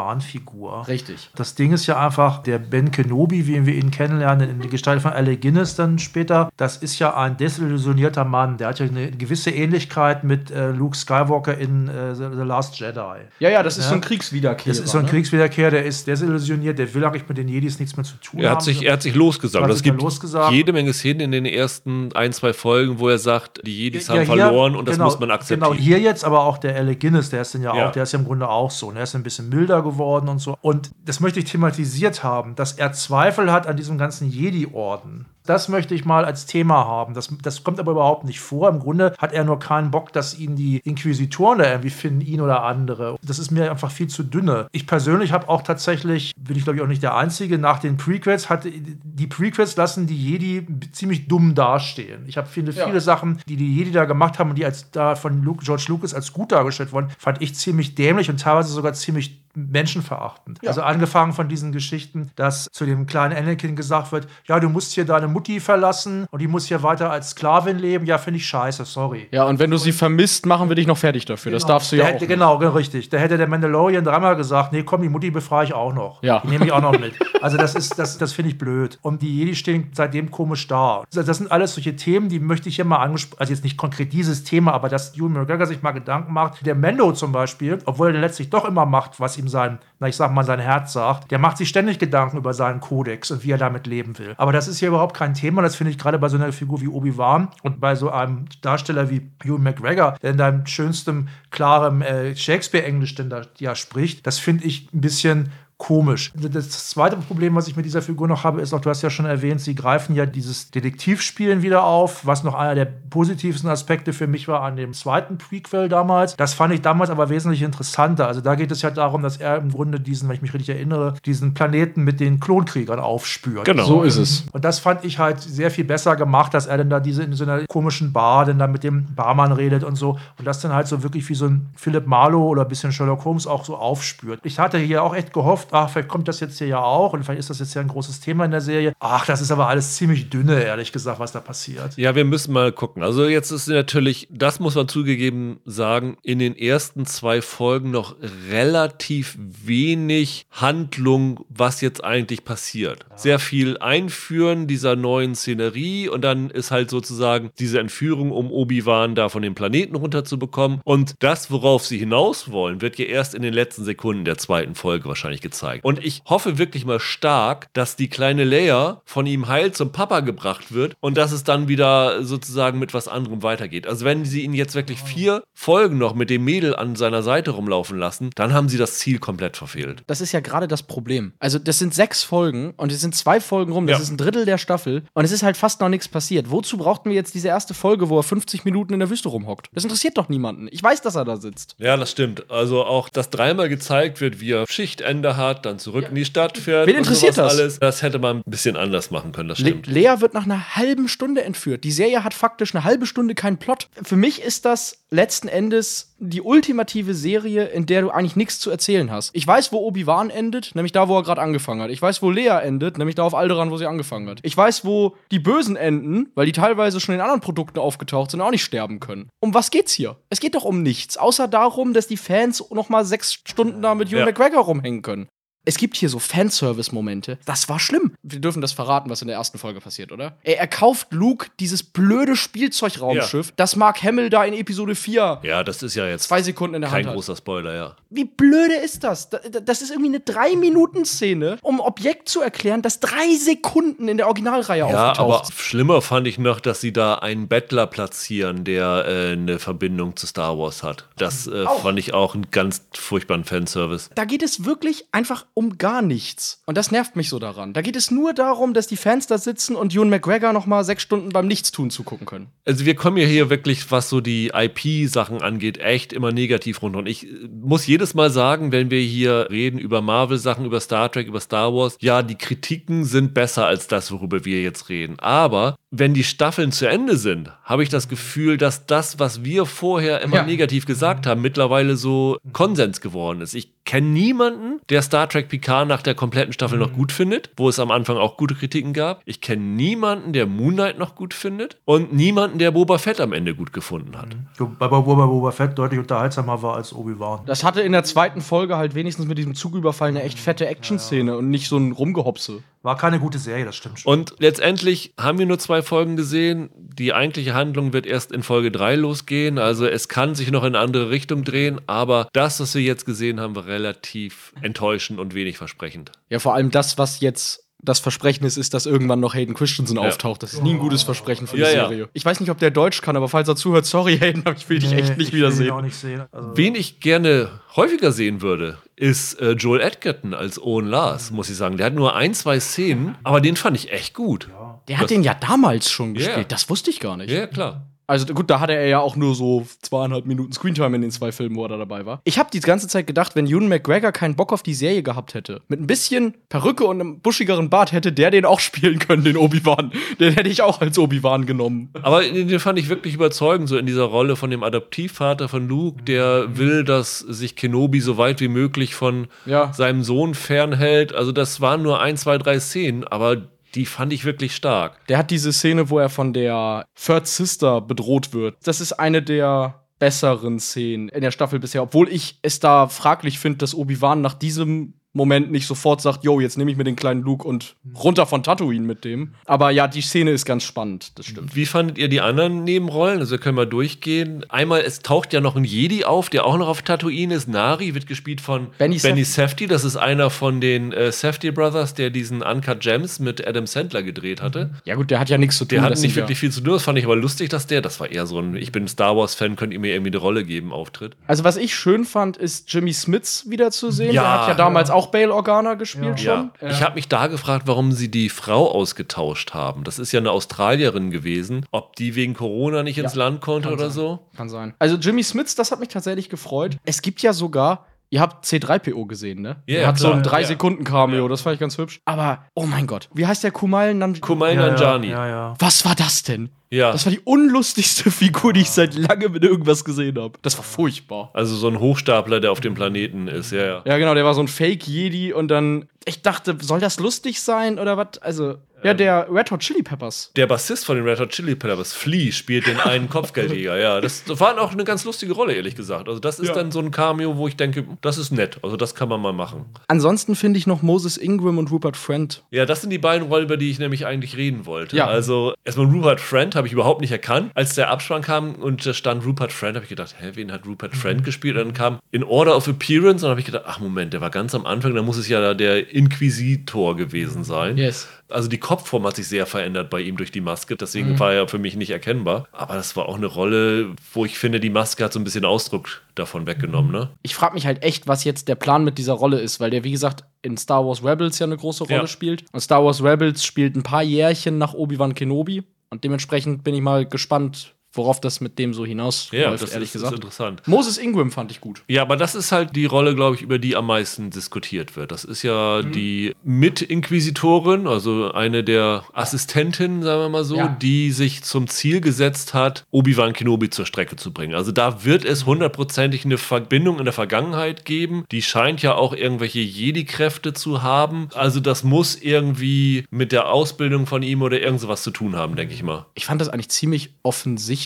Obi-Wan-Figur. Richtig. Das Ding ist ja einfach, der Ben Kenobi, wie wir ihn kennenlernen, in der Gestalt von Alec Guinness dann später, das ist ja ein desillusionierter Mann. Der hat ja eine gewisse Ähnlichkeit mit äh, Luke Skywalker in äh, The, Last Jedi. Ja, ja, das ist Ja. so ein Kriegswiederkehrer. Das ist so ein ne? Kriegswiederkehr, der ist desillusioniert, der will eigentlich mit den Jedis nichts mehr zu tun Er haben. hat sich, er hat sich losgesagt. Hat Es sich gibt losgesagt. jede Menge Szenen in den ersten ein, zwei Folgen, wo er sagt, die Jedis haben Ja, hier- verloren und das genau, muss man akzeptieren. Genau, hier jetzt aber auch der Alec Guinness, der ist dann ja, Ja. auch, der ist ja im Grunde auch so. Der ist ein bisschen milder geworden und so. Und das möchte ich thematisiert haben, dass er Zweifel hat an diesem ganzen Jedi-Orden. Das möchte ich mal als Thema haben. Das, das kommt aber überhaupt nicht vor. Im Grunde hat er nur keinen Bock, dass ihn die Inquisitoren da irgendwie finden, ihn oder andere. Das ist mir einfach viel zu dünne. Ich persönlich habe auch tatsächlich, bin ich glaube ich auch nicht der Einzige, nach den Prequels hatte die Prequels lassen die Jedi ziemlich dumm dastehen. Ich habe viele, Ja. viele Sachen, die die Jedi da gemacht haben und die als da von Luke, George Lucas als gut dargestellt wurden, fand ich ziemlich dämlich und teilweise sogar ziemlich menschenverachtend. Ja. Also angefangen von diesen Geschichten, dass zu dem kleinen Anakin gesagt wird, ja, du musst hier deine Mutti verlassen und die muss hier weiter als Sklavin leben. Ja, finde ich scheiße, sorry. Ja, und wenn du sie vermisst, machen wir dich noch fertig dafür. Das darfst du ja Der auch. hätte, nicht. Genau, genau, richtig. Da hätte der Mandalorian dreimal gesagt, nee, komm, die Mutti befreie ich auch noch. Ja. Die nehme ich auch noch mit. Also das ist, das, das finde ich blöd. Und die Jedi stehen seitdem komisch da. Das das sind alles solche Themen, die möchte ich hier mal angesprochen, also jetzt nicht konkret dieses Thema, aber dass Ewan McGregor sich mal Gedanken macht. Der Mendo zum Beispiel, obwohl er letztlich doch immer macht, was ihm sein, na ich sag mal, sein Herz sagt, der macht sich ständig Gedanken über seinen Kodex und wie er damit leben will. Aber das ist hier überhaupt kein Thema. Das finde ich gerade bei so einer Figur wie Obi-Wan und bei so einem Darsteller wie Ewan McGregor, der in deinem schönstem, klarem äh, Shakespeare-Englisch denn da ja spricht, das finde ich ein bisschen komisch. Das zweite Problem, was ich mit dieser Figur noch habe, ist auch, du hast ja schon erwähnt, sie greifen ja dieses Detektivspielen wieder auf, was noch einer der positivsten Aspekte für mich war an dem zweiten Prequel damals. Das fand ich damals aber wesentlich interessanter. Also da geht es ja darum, dass er im Grunde diesen, wenn ich mich richtig erinnere, diesen Planeten mit den Klonkriegern aufspürt. Genau. So ist es. Und das fand ich halt sehr viel besser gemacht, dass er dann da diese in so einer komischen Bar dann da mit dem Barmann redet und so. Und das dann halt so wirklich wie so ein Philip Marlowe oder ein bisschen Sherlock Holmes auch so aufspürt. Ich hatte hier auch echt gehofft, ach, vielleicht kommt das jetzt hier ja auch und vielleicht ist das jetzt ja ein großes Thema in der Serie. Ach, das ist aber alles ziemlich dünne, ehrlich gesagt, was da passiert. Ja, wir müssen mal gucken. Also jetzt ist natürlich, das muss man zugegeben sagen, in den ersten zwei Folgen noch relativ wenig Handlung, was jetzt eigentlich passiert. Sehr viel Einführen dieser neuen Szenerie und dann ist halt sozusagen diese Entführung, um Obi-Wan da von dem Planeten runterzubekommen. Und das, worauf sie hinaus wollen, wird ja erst in den letzten Sekunden der zweiten Folge wahrscheinlich gezeigt. Gezeigt. Und ich hoffe wirklich mal stark, dass die kleine Leia von ihm heil zum Papa gebracht wird und dass es dann wieder sozusagen mit was anderem weitergeht. Also wenn sie ihn jetzt wirklich vier Folgen noch mit dem Mädel an seiner Seite rumlaufen lassen, dann haben sie das Ziel komplett verfehlt. Das ist ja gerade das Problem. Also, das sind sechs Folgen und es sind zwei Folgen rum. Das Ja. ist ein Drittel der Staffel und es ist halt fast noch nichts passiert. Wozu brauchten wir jetzt diese erste Folge, wo er 50 Minuten in der Wüste rumhockt? Das interessiert doch niemanden. Ich weiß, dass er da sitzt. Ja, das stimmt. Also auch, dass dreimal gezeigt wird, wie er Schichtende hat, dann zurück in die Stadt fährt. Wen interessiert das? Alles. Das hätte man ein bisschen anders machen können, das Le stimmt. Lea wird nach einer halben Stunde entführt. Die Serie hat faktisch eine halbe Stunde keinen Plot. Für mich ist das letzten Endes die ultimative Serie, in der du eigentlich nichts zu erzählen hast. Ich weiß, wo Obi-Wan endet, nämlich da, wo er gerade angefangen hat. Ich weiß, wo Lea endet, nämlich da auf Alderaan, wo sie angefangen hat. Ich weiß, wo die Bösen enden, weil die teilweise schon in anderen Produkten aufgetaucht sind und auch nicht sterben können. Um was geht's hier? Es geht doch um nichts, außer darum, dass die Fans noch mal sechs Stunden da mit Ewan Ja. McGregor rumhängen können. Es gibt hier so Fanservice-Momente. Das war schlimm. Wir dürfen das verraten, was in der ersten Folge passiert, oder? Er, er kauft Luke dieses blöde Spielzeugraumschiff, das Mark Hamill da in Episode 4 Ja, das ist ja jetzt zwei Sekunden in der kein Hand hat. großer Spoiler, ja. Wie blöde ist das? Da- da- Das ist irgendwie eine 3-Minuten-Szene, um ein Objekt zu erklären, das drei Sekunden in der Originalreihe Ja, aber aufgetaucht ist. schlimmer fand ich noch, dass sie da einen Bettler platzieren, der äh, eine Verbindung zu Star Wars hat. Das äh, fand ich auch einen ganz furchtbaren Fanservice. Da geht es wirklich einfach um gar nichts. Und das nervt mich so daran. Da geht es nur darum, dass die Fans da sitzen und Ewan McGregor noch mal sechs Stunden beim Nichtstun zugucken können. Also wir kommen ja hier wirklich, was so die IP-Sachen angeht, echt immer negativ runter. Und ich äh, muss jedes Mal sagen, wenn wir hier reden über Marvel-Sachen, über Star Trek, über Star Wars, ja, die Kritiken sind besser als das, worüber wir jetzt reden. Aber wenn die Staffeln zu Ende sind, habe ich das Gefühl, dass das, was wir vorher immer Ja. negativ gesagt haben, mittlerweile so Konsens geworden ist. Ich kenne niemanden, der Star Trek Picard nach der kompletten Staffel noch gut findet, wo es am Anfang auch gute Kritiken gab. Ich kenne niemanden, der Moon Knight noch gut findet und niemanden, der Boba Fett am Ende gut gefunden hat. Wobei Boba, Boba Fett deutlich unterhaltsamer war als Obi-Wan. Das hatte in der zweiten Folge halt wenigstens mit diesem Zugüberfall eine echt fette Action-Szene und nicht so ein Rumgehopse. War keine gute Serie, das stimmt schon. Und letztendlich haben wir nur zwei Folgen gesehen. Die eigentliche Handlung wird erst in Folge 3 losgehen. Also es kann sich noch in eine andere Richtung drehen. Aber das, was wir jetzt gesehen haben, war relativ enttäuschend und wenig versprechend. Ja, vor allem das, was jetzt das Versprechen ist, ist, dass irgendwann noch Hayden Christensen auftaucht. Das ist nie ein gutes Versprechen für die Ja, ja. Serie. Ich weiß nicht, ob der Deutsch kann, aber falls er zuhört, sorry, Hayden, aber ich will dich echt nicht ich will ihn auch wiedersehen. nicht sehen. Also, Wen ich gerne häufiger sehen würde, ist äh, Joel Edgerton als Owen Lars, muss ich sagen. Der hat nur ein, zwei Szenen, aber den fand ich echt gut. Der hat den ja damals schon Ja. gespielt. Das wusste ich gar nicht. Ja, klar. Also gut, da hatte er ja auch nur so zweieinhalb Minuten Screentime in den zwei Filmen, wo er da dabei war. Ich habe die ganze Zeit gedacht, wenn Ewan McGregor keinen Bock auf die Serie gehabt hätte, mit ein bisschen Perücke und einem buschigeren Bart, hätte der den auch spielen können, den Obi-Wan. Den hätte ich auch als Obi-Wan genommen. Aber den fand ich wirklich überzeugend, so in dieser Rolle von dem Adoptivvater von Luke, der will, dass sich Kenobi so weit wie möglich von Ja. seinem Sohn fernhält. Also das waren nur ein, zwei, drei Szenen, aber die fand ich wirklich stark. Der hat diese Szene, wo er von der Third Sister bedroht wird. Das ist eine der besseren Szenen in der Staffel bisher, obwohl ich es da fraglich finde, dass Obi-Wan nach diesem Moment nicht sofort sagt, yo, jetzt nehme ich mir den kleinen Luke und runter von Tatooine mit dem. Aber ja, die Szene ist ganz spannend, das stimmt. Wie fandet ihr die anderen Nebenrollen? Also können wir durchgehen. Einmal, es taucht ja noch ein Jedi auf, der auch noch auf Tatooine ist. Nari wird gespielt von Benny Benny. Safdie. Das ist einer von den äh, Safdie Brothers, der diesen Uncut Gems mit Adam Sandler gedreht hatte. Ja gut, der hat ja nichts zu tun. Der hat nicht wirklich viel zu tun. Das fand ich aber lustig, dass der, das war eher so ein, ich bin Star Wars-Fan, könnt ihr mir irgendwie eine Rolle geben, Auftritt. Ja. Also was ich schön fand, ist Jimmy Smits wiederzusehen. Ja. der hat ja damals auch Bail Organa gespielt Ja. schon. Ich habe mich da gefragt, warum sie die Frau ausgetauscht haben. Das ist ja eine Australierin gewesen. Ob die wegen Corona nicht ins Ja, Land konnte oder so. Kann sein. Also Jimmy Smits, das hat mich tatsächlich gefreut. Es gibt ja sogar, ihr habt C3PO gesehen, ne? Ja, er hat so klar, ein ja. 3-Sekunden-Cameo, Ja. das fand ich ganz hübsch. Aber, oh mein Gott, wie heißt der Kumail Nanjiani? Kumail ja, Nanjiani. Ja, ja, ja. Was war das denn? Ja. Das war die unlustigste Figur, die ich seit langem in irgendwas gesehen habe. Das war furchtbar. Also so ein Hochstapler, der auf dem Planeten ist, ja, ja. Ja, genau, der war so ein Fake-Jedi und dann. Ich dachte, soll das lustig sein oder was? Also, Ja, der Red Hot Chili Peppers. Der Bassist von den Red Hot Chili Peppers, Flea, spielt den einen Kopfgeldjäger. Ja, das, war auch eine ganz lustige Rolle, ehrlich gesagt. Also, das ist Ja. dann so ein Cameo, wo ich denke, das ist nett. Also, das kann man mal machen. Ansonsten finde ich noch Moses Ingram und Rupert Friend. Ja, das sind die beiden Rollen, über die ich nämlich eigentlich reden wollte. Ja. Also, erstmal Rupert Friend habe ich überhaupt nicht erkannt. Als der Abspann kam und da stand Rupert Friend, habe ich gedacht, hä, wen hat Rupert Friend gespielt? Und dann kam In Order of Appearance und dann habe ich gedacht, ach Moment, der war ganz am Anfang, da muss es ja der Inquisitor gewesen sein. Yes. Also die Kopfform hat sich sehr verändert bei ihm durch die Maske, deswegen war er für mich nicht erkennbar. Aber das war auch eine Rolle, wo ich finde, die Maske hat so ein bisschen Ausdruck davon weggenommen, ne? Ich frage mich halt echt, was jetzt der Plan mit dieser Rolle ist, weil der, wie gesagt, in Star Wars Rebels ja eine große Rolle Ja. spielt. Und Star Wars Rebels spielt ein paar Jährchen nach Obi-Wan Kenobi. Und dementsprechend bin ich mal gespannt, worauf das mit dem so hinausläuft, Ja, das ehrlich ist, gesagt. ist interessant. Moses Ingram fand ich gut. Ja, aber das ist halt die Rolle, glaube ich, über die am meisten diskutiert wird. Das ist ja Mhm. die Mitinquisitorin, also eine der Assistentinnen, sagen wir mal so, Ja. die sich zum Ziel gesetzt hat, Obi-Wan Kenobi zur Strecke zu bringen. Also da wird es hundertprozentig eine Verbindung in der Vergangenheit geben. Die scheint ja auch irgendwelche Jedi-Kräfte zu haben. Also das muss irgendwie mit der Ausbildung von ihm oder irgend sowas zu tun haben, denke ich mal. Ich fand das eigentlich ziemlich offensichtlich,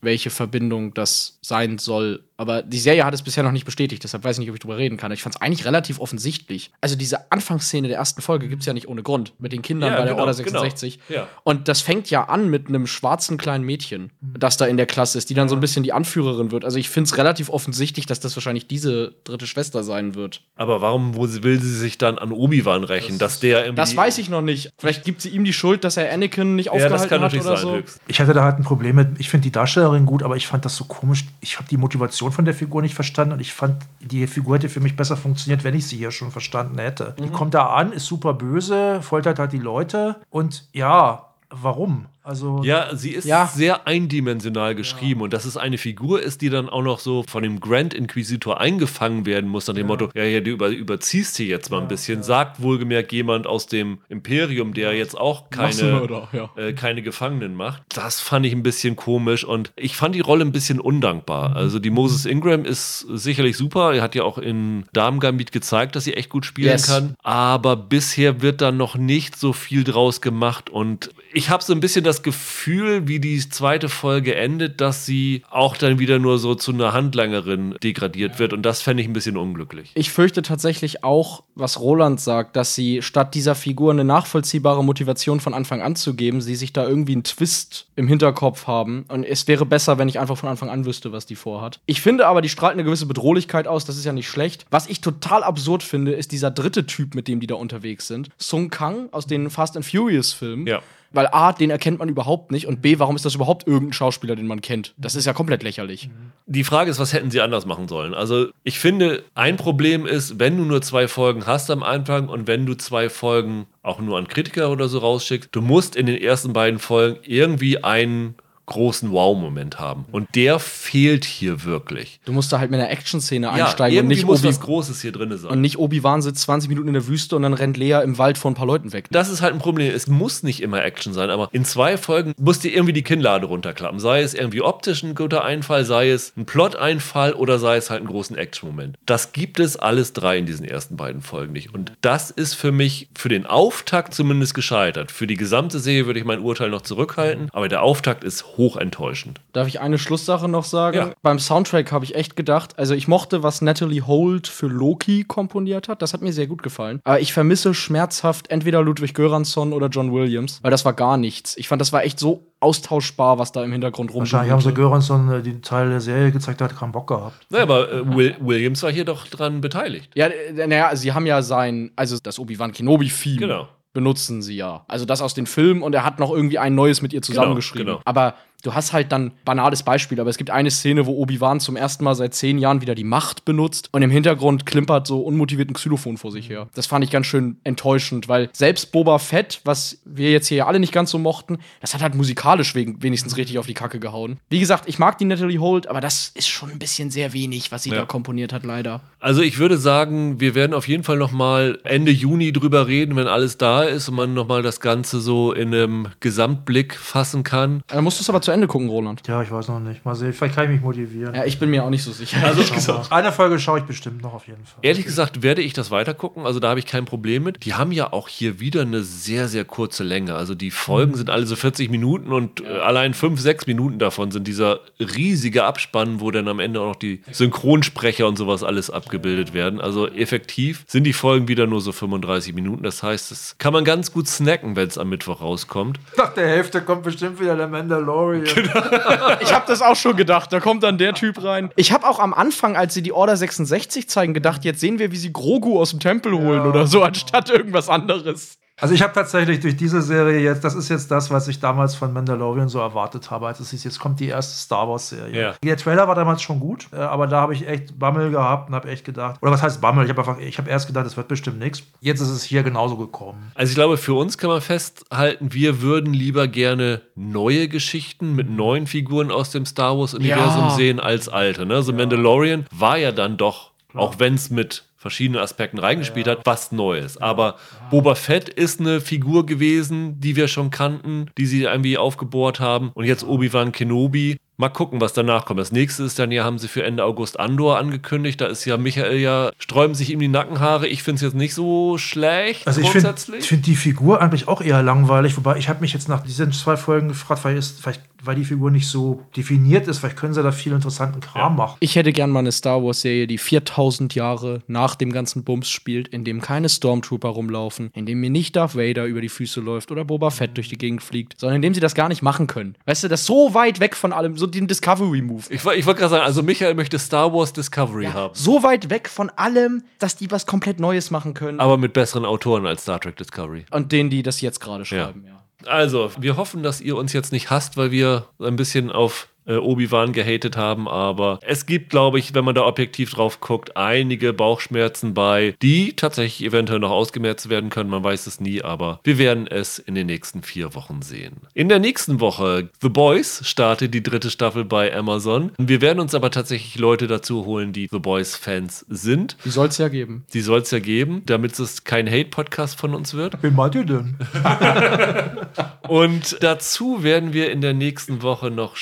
welche Verbindung das sein soll. Aber die Serie hat es bisher noch nicht bestätigt, deshalb weiß ich nicht, ob ich drüber reden kann. Ich fand es eigentlich relativ offensichtlich. Also diese Anfangsszene der ersten Folge gibt es ja nicht ohne Grund. Mit den Kindern Ja, bei der genau, Order genau. 66. Ja. Und das fängt ja an mit einem schwarzen kleinen Mädchen, das da in der Klasse ist, die dann so ein bisschen die Anführerin wird. Also ich finde es relativ offensichtlich, dass das wahrscheinlich diese dritte Schwester sein wird. Aber warum will sie sich dann an Obi-Wan rächen, dass der irgendwie... Das weiß ich noch nicht. Vielleicht gibt sie ihm die Schuld, dass er Anakin nicht Ja, aufgehalten das kann hat natürlich oder sein, so. höchst. Ich hatte da halt ein Problem mit, ich finde die Darstellerin gut, aber ich fand das so komisch. Ich habe die Motivation von der Figur nicht verstanden und ich fand, die Figur hätte für mich besser funktioniert, wenn ich sie hier schon verstanden hätte. Die kommt da an, ist super böse, foltert halt die Leute und ja, warum? Also, Ja, sie ist Ja. sehr eindimensional geschrieben und dass es eine Figur ist, die dann auch noch so von dem Grand Inquisitor eingefangen werden muss, nach dem Motto, ja, ja, du über, überziehst hier jetzt mal ein bisschen, sagt wohlgemerkt jemand aus dem Imperium, der jetzt auch keine, ja. äh, keine Gefangenen macht. Das fand ich ein bisschen komisch und ich fand die Rolle ein bisschen undankbar. Also die Moses Ingram ist sicherlich super, er hat ja auch in Damengambit gezeigt, dass sie echt gut spielen Yes. kann, aber bisher wird da noch nicht so viel draus gemacht und ich habe so ein bisschen das Gefühl, wie die zweite Folge endet, dass sie auch dann wieder nur so zu einer Handlangerin degradiert wird und das fände ich ein bisschen unglücklich. Ich fürchte tatsächlich auch, was Roland sagt, dass sie statt dieser Figur eine nachvollziehbare Motivation von Anfang an zu geben, sie sich da irgendwie einen Twist im Hinterkopf haben. Und es wäre besser, wenn ich einfach von Anfang an wüsste, was die vorhat. Ich finde aber, die strahlt eine gewisse Bedrohlichkeit aus, das ist ja nicht schlecht. Was ich total absurd finde, ist dieser dritte Typ, mit dem die da unterwegs sind. Sung Kang aus den Fast and Furious Filmen. Ja. Weil A, den erkennt man überhaupt nicht und B, warum ist das überhaupt irgendein Schauspieler, den man kennt? Das ist ja komplett lächerlich. Die Frage ist, was hätten sie anders machen sollen? Also, ich finde, ein Problem ist, wenn du nur zwei Folgen hast am Anfang und wenn du zwei Folgen auch nur an Kritiker oder so rausschickst, du musst in den ersten beiden Folgen irgendwie einen großen Wow-Moment haben. Und der fehlt hier wirklich. Du musst da halt mit einer Action-Szene Ja, einsteigen und nicht, muss Obi was Großes hier drin sein. und nicht Obi-Wan sitzt 20 Minuten in der Wüste und dann rennt Lea im Wald vor ein paar Leuten weg. Das ist halt ein Problem. Es muss nicht immer Action sein, aber in zwei Folgen muss dir irgendwie die Kinnlade runterklappen. Sei es irgendwie optisch ein guter Einfall, sei es ein Plot-Einfall oder sei es halt einen großen Action-Moment. Das gibt es alles drei in diesen ersten beiden Folgen nicht. Und das ist für mich für den Auftakt zumindest gescheitert. Für die gesamte Serie würde ich mein Urteil noch zurückhalten, aber der Auftakt ist hoch enttäuschend. Darf ich eine Schlusssache noch sagen? Ja. Beim Soundtrack habe ich echt gedacht, also ich mochte, was Natalie Holt für Loki komponiert hat. Das hat mir sehr gut gefallen. Aber ich vermisse schmerzhaft entweder Ludwig Göransson oder John Williams, weil das war gar nichts. Ich fand, das war echt so austauschbar, was da im Hintergrund rum wahrscheinlich haben sie Göransson äh, die Teil der Serie gezeigt, der hat keinen Bock gehabt. Naja, aber äh, Will Williams war hier doch dran beteiligt. Ja, äh, naja, sie haben ja sein, also das Obi-Wan Kenobi-Theme. Genau. Benutzen sie ja. Also das aus den Filmen und er hat noch irgendwie ein neues mit ihr zusammengeschrieben. genau. Aber du hast halt dann banales Beispiel, aber es gibt eine Szene, wo Obi-Wan zum ersten Mal seit zehn Jahren wieder die Macht benutzt und im Hintergrund klimpert so unmotiviert ein Xylophon vor sich her. Das fand ich ganz schön enttäuschend, weil selbst Boba Fett, was wir jetzt hier alle nicht ganz so mochten, das hat halt musikalisch wegen, wenigstens richtig auf die Kacke gehauen. Wie gesagt, ich mag die Natalie Holt, aber das ist schon ein bisschen sehr wenig, was sie Ja. da komponiert hat, leider. Also ich würde sagen, wir werden auf jeden Fall noch mal Ende Juni drüber reden, wenn alles da ist und man noch mal das Ganze so in einem Gesamtblick fassen kann. Dann musst du es aber zuerst zu Ende gucken, Roland? Ja, ich weiß noch nicht. Mal sehen, vielleicht kann ich mich motivieren. Ja, ich bin mir auch nicht so sicher. Also, eine Folge schaue ich bestimmt noch auf jeden Fall. Ehrlich gesagt werde ich das weitergucken, also da habe ich kein Problem mit. Die haben ja auch hier wieder eine sehr, sehr kurze Länge. Also die Folgen sind alle so 40 Minuten und äh, allein 5, 6 Minuten davon sind dieser riesige Abspann, wo dann am Ende auch noch die Synchronsprecher und sowas alles abgebildet werden. Also effektiv sind die Folgen wieder nur so 35 Minuten. Das heißt, das kann man ganz gut snacken, wenn es am Mittwoch rauskommt. Nach der Hälfte kommt bestimmt wieder der Mandalorian. Ich habe das auch schon gedacht. Da kommt dann der Typ rein. Ich habe auch am Anfang, als sie die Order 66 zeigen, gedacht, jetzt sehen wir, wie sie Grogu aus dem Tempel holen oder so, anstatt irgendwas anderes. Also ich habe tatsächlich durch diese Serie jetzt, das ist jetzt das, was ich damals von Mandalorian so erwartet habe, als es hieß, jetzt kommt die erste Star Wars Serie. Ja. Der Trailer war damals schon gut, äh, aber da habe ich echt Bammel gehabt und habe echt gedacht, oder was heißt Bammel? Ich habe einfach, ich habe erst gedacht, es wird bestimmt nichts. Jetzt ist es hier genauso gekommen. Also ich glaube, für uns kann man festhalten, wir würden lieber gerne neue Geschichten mit neuen Figuren aus dem Star Wars-Universum Ja. sehen als alte. Ne? So Mandalorian war ja dann doch, auch wenn es mit verschiedenen Aspekten reingespielt hat, was Neues. Aber Boba Fett ist eine Figur gewesen, die wir schon kannten, die sie irgendwie aufgebohrt haben. Und jetzt Obi-Wan Kenobi. Mal gucken, was danach kommt. Das nächste ist dann ja, haben sie für Ende August Andor angekündigt. Da ist ja Michael ja, sträuben sich ihm die Nackenhaare. Ich finde es jetzt nicht so schlecht Also ich finde find die Figur eigentlich auch eher langweilig, wobei ich habe mich jetzt nach diesen zwei Folgen gefragt, weil, ist, vielleicht, weil die Figur nicht so definiert ist, vielleicht können sie da viel interessanten Kram machen. Ich hätte gern mal eine Star Wars-Serie, die 4000 Jahre nach dem ganzen Bums spielt, in dem keine Stormtrooper rumlaufen, in dem mir nicht Darth Vader über die Füße läuft oder Boba Fett durch die Gegend fliegt, sondern in dem sie das gar nicht machen können. Weißt du, das ist so weit weg von allem, so den Discovery-Move. Ich, ich wollte gerade sagen, also Michael möchte Star Wars Discovery haben. So weit weg von allem, dass die was komplett Neues machen können. Aber mit besseren Autoren als Star Trek Discovery. Und denen, die das jetzt gerade schreiben, ja. Also, wir hoffen, dass ihr uns jetzt nicht hasst, weil wir ein bisschen auf äh, Obi-Wan gehatet haben, aber es gibt, glaube ich, wenn man da objektiv drauf guckt, einige Bauchschmerzen bei, die tatsächlich eventuell noch ausgemerzt werden können. Man weiß es nie, aber wir werden es in den nächsten vier Wochen sehen. In der nächsten Woche, The Boys startet die dritte Staffel bei Amazon. Wir werden uns aber tatsächlich Leute dazu holen, die The Boys-Fans sind. Die soll es ja geben. Die soll es ja geben, damit es kein Hate-Podcast von uns wird. Wen meint ihr denn? Und dazu werden wir in der nächsten Woche noch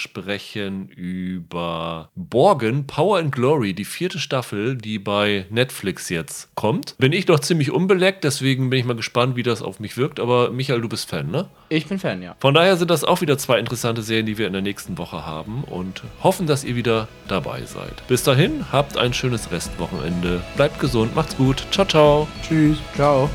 sprechen über Borgen, Power and Glory, die vierte Staffel, die bei Netflix jetzt kommt. Bin ich noch ziemlich unbeleckt, deswegen bin ich mal gespannt, wie das auf mich wirkt. Aber Michael, du bist Fan, ne? Ich bin Fan, ja. Von daher sind das auch wieder zwei interessante Serien, die wir in der nächsten Woche haben und hoffen, dass ihr wieder dabei seid. Bis dahin, habt ein schönes Restwochenende. Bleibt gesund, macht's gut. Ciao, ciao. Tschüss. Ciao.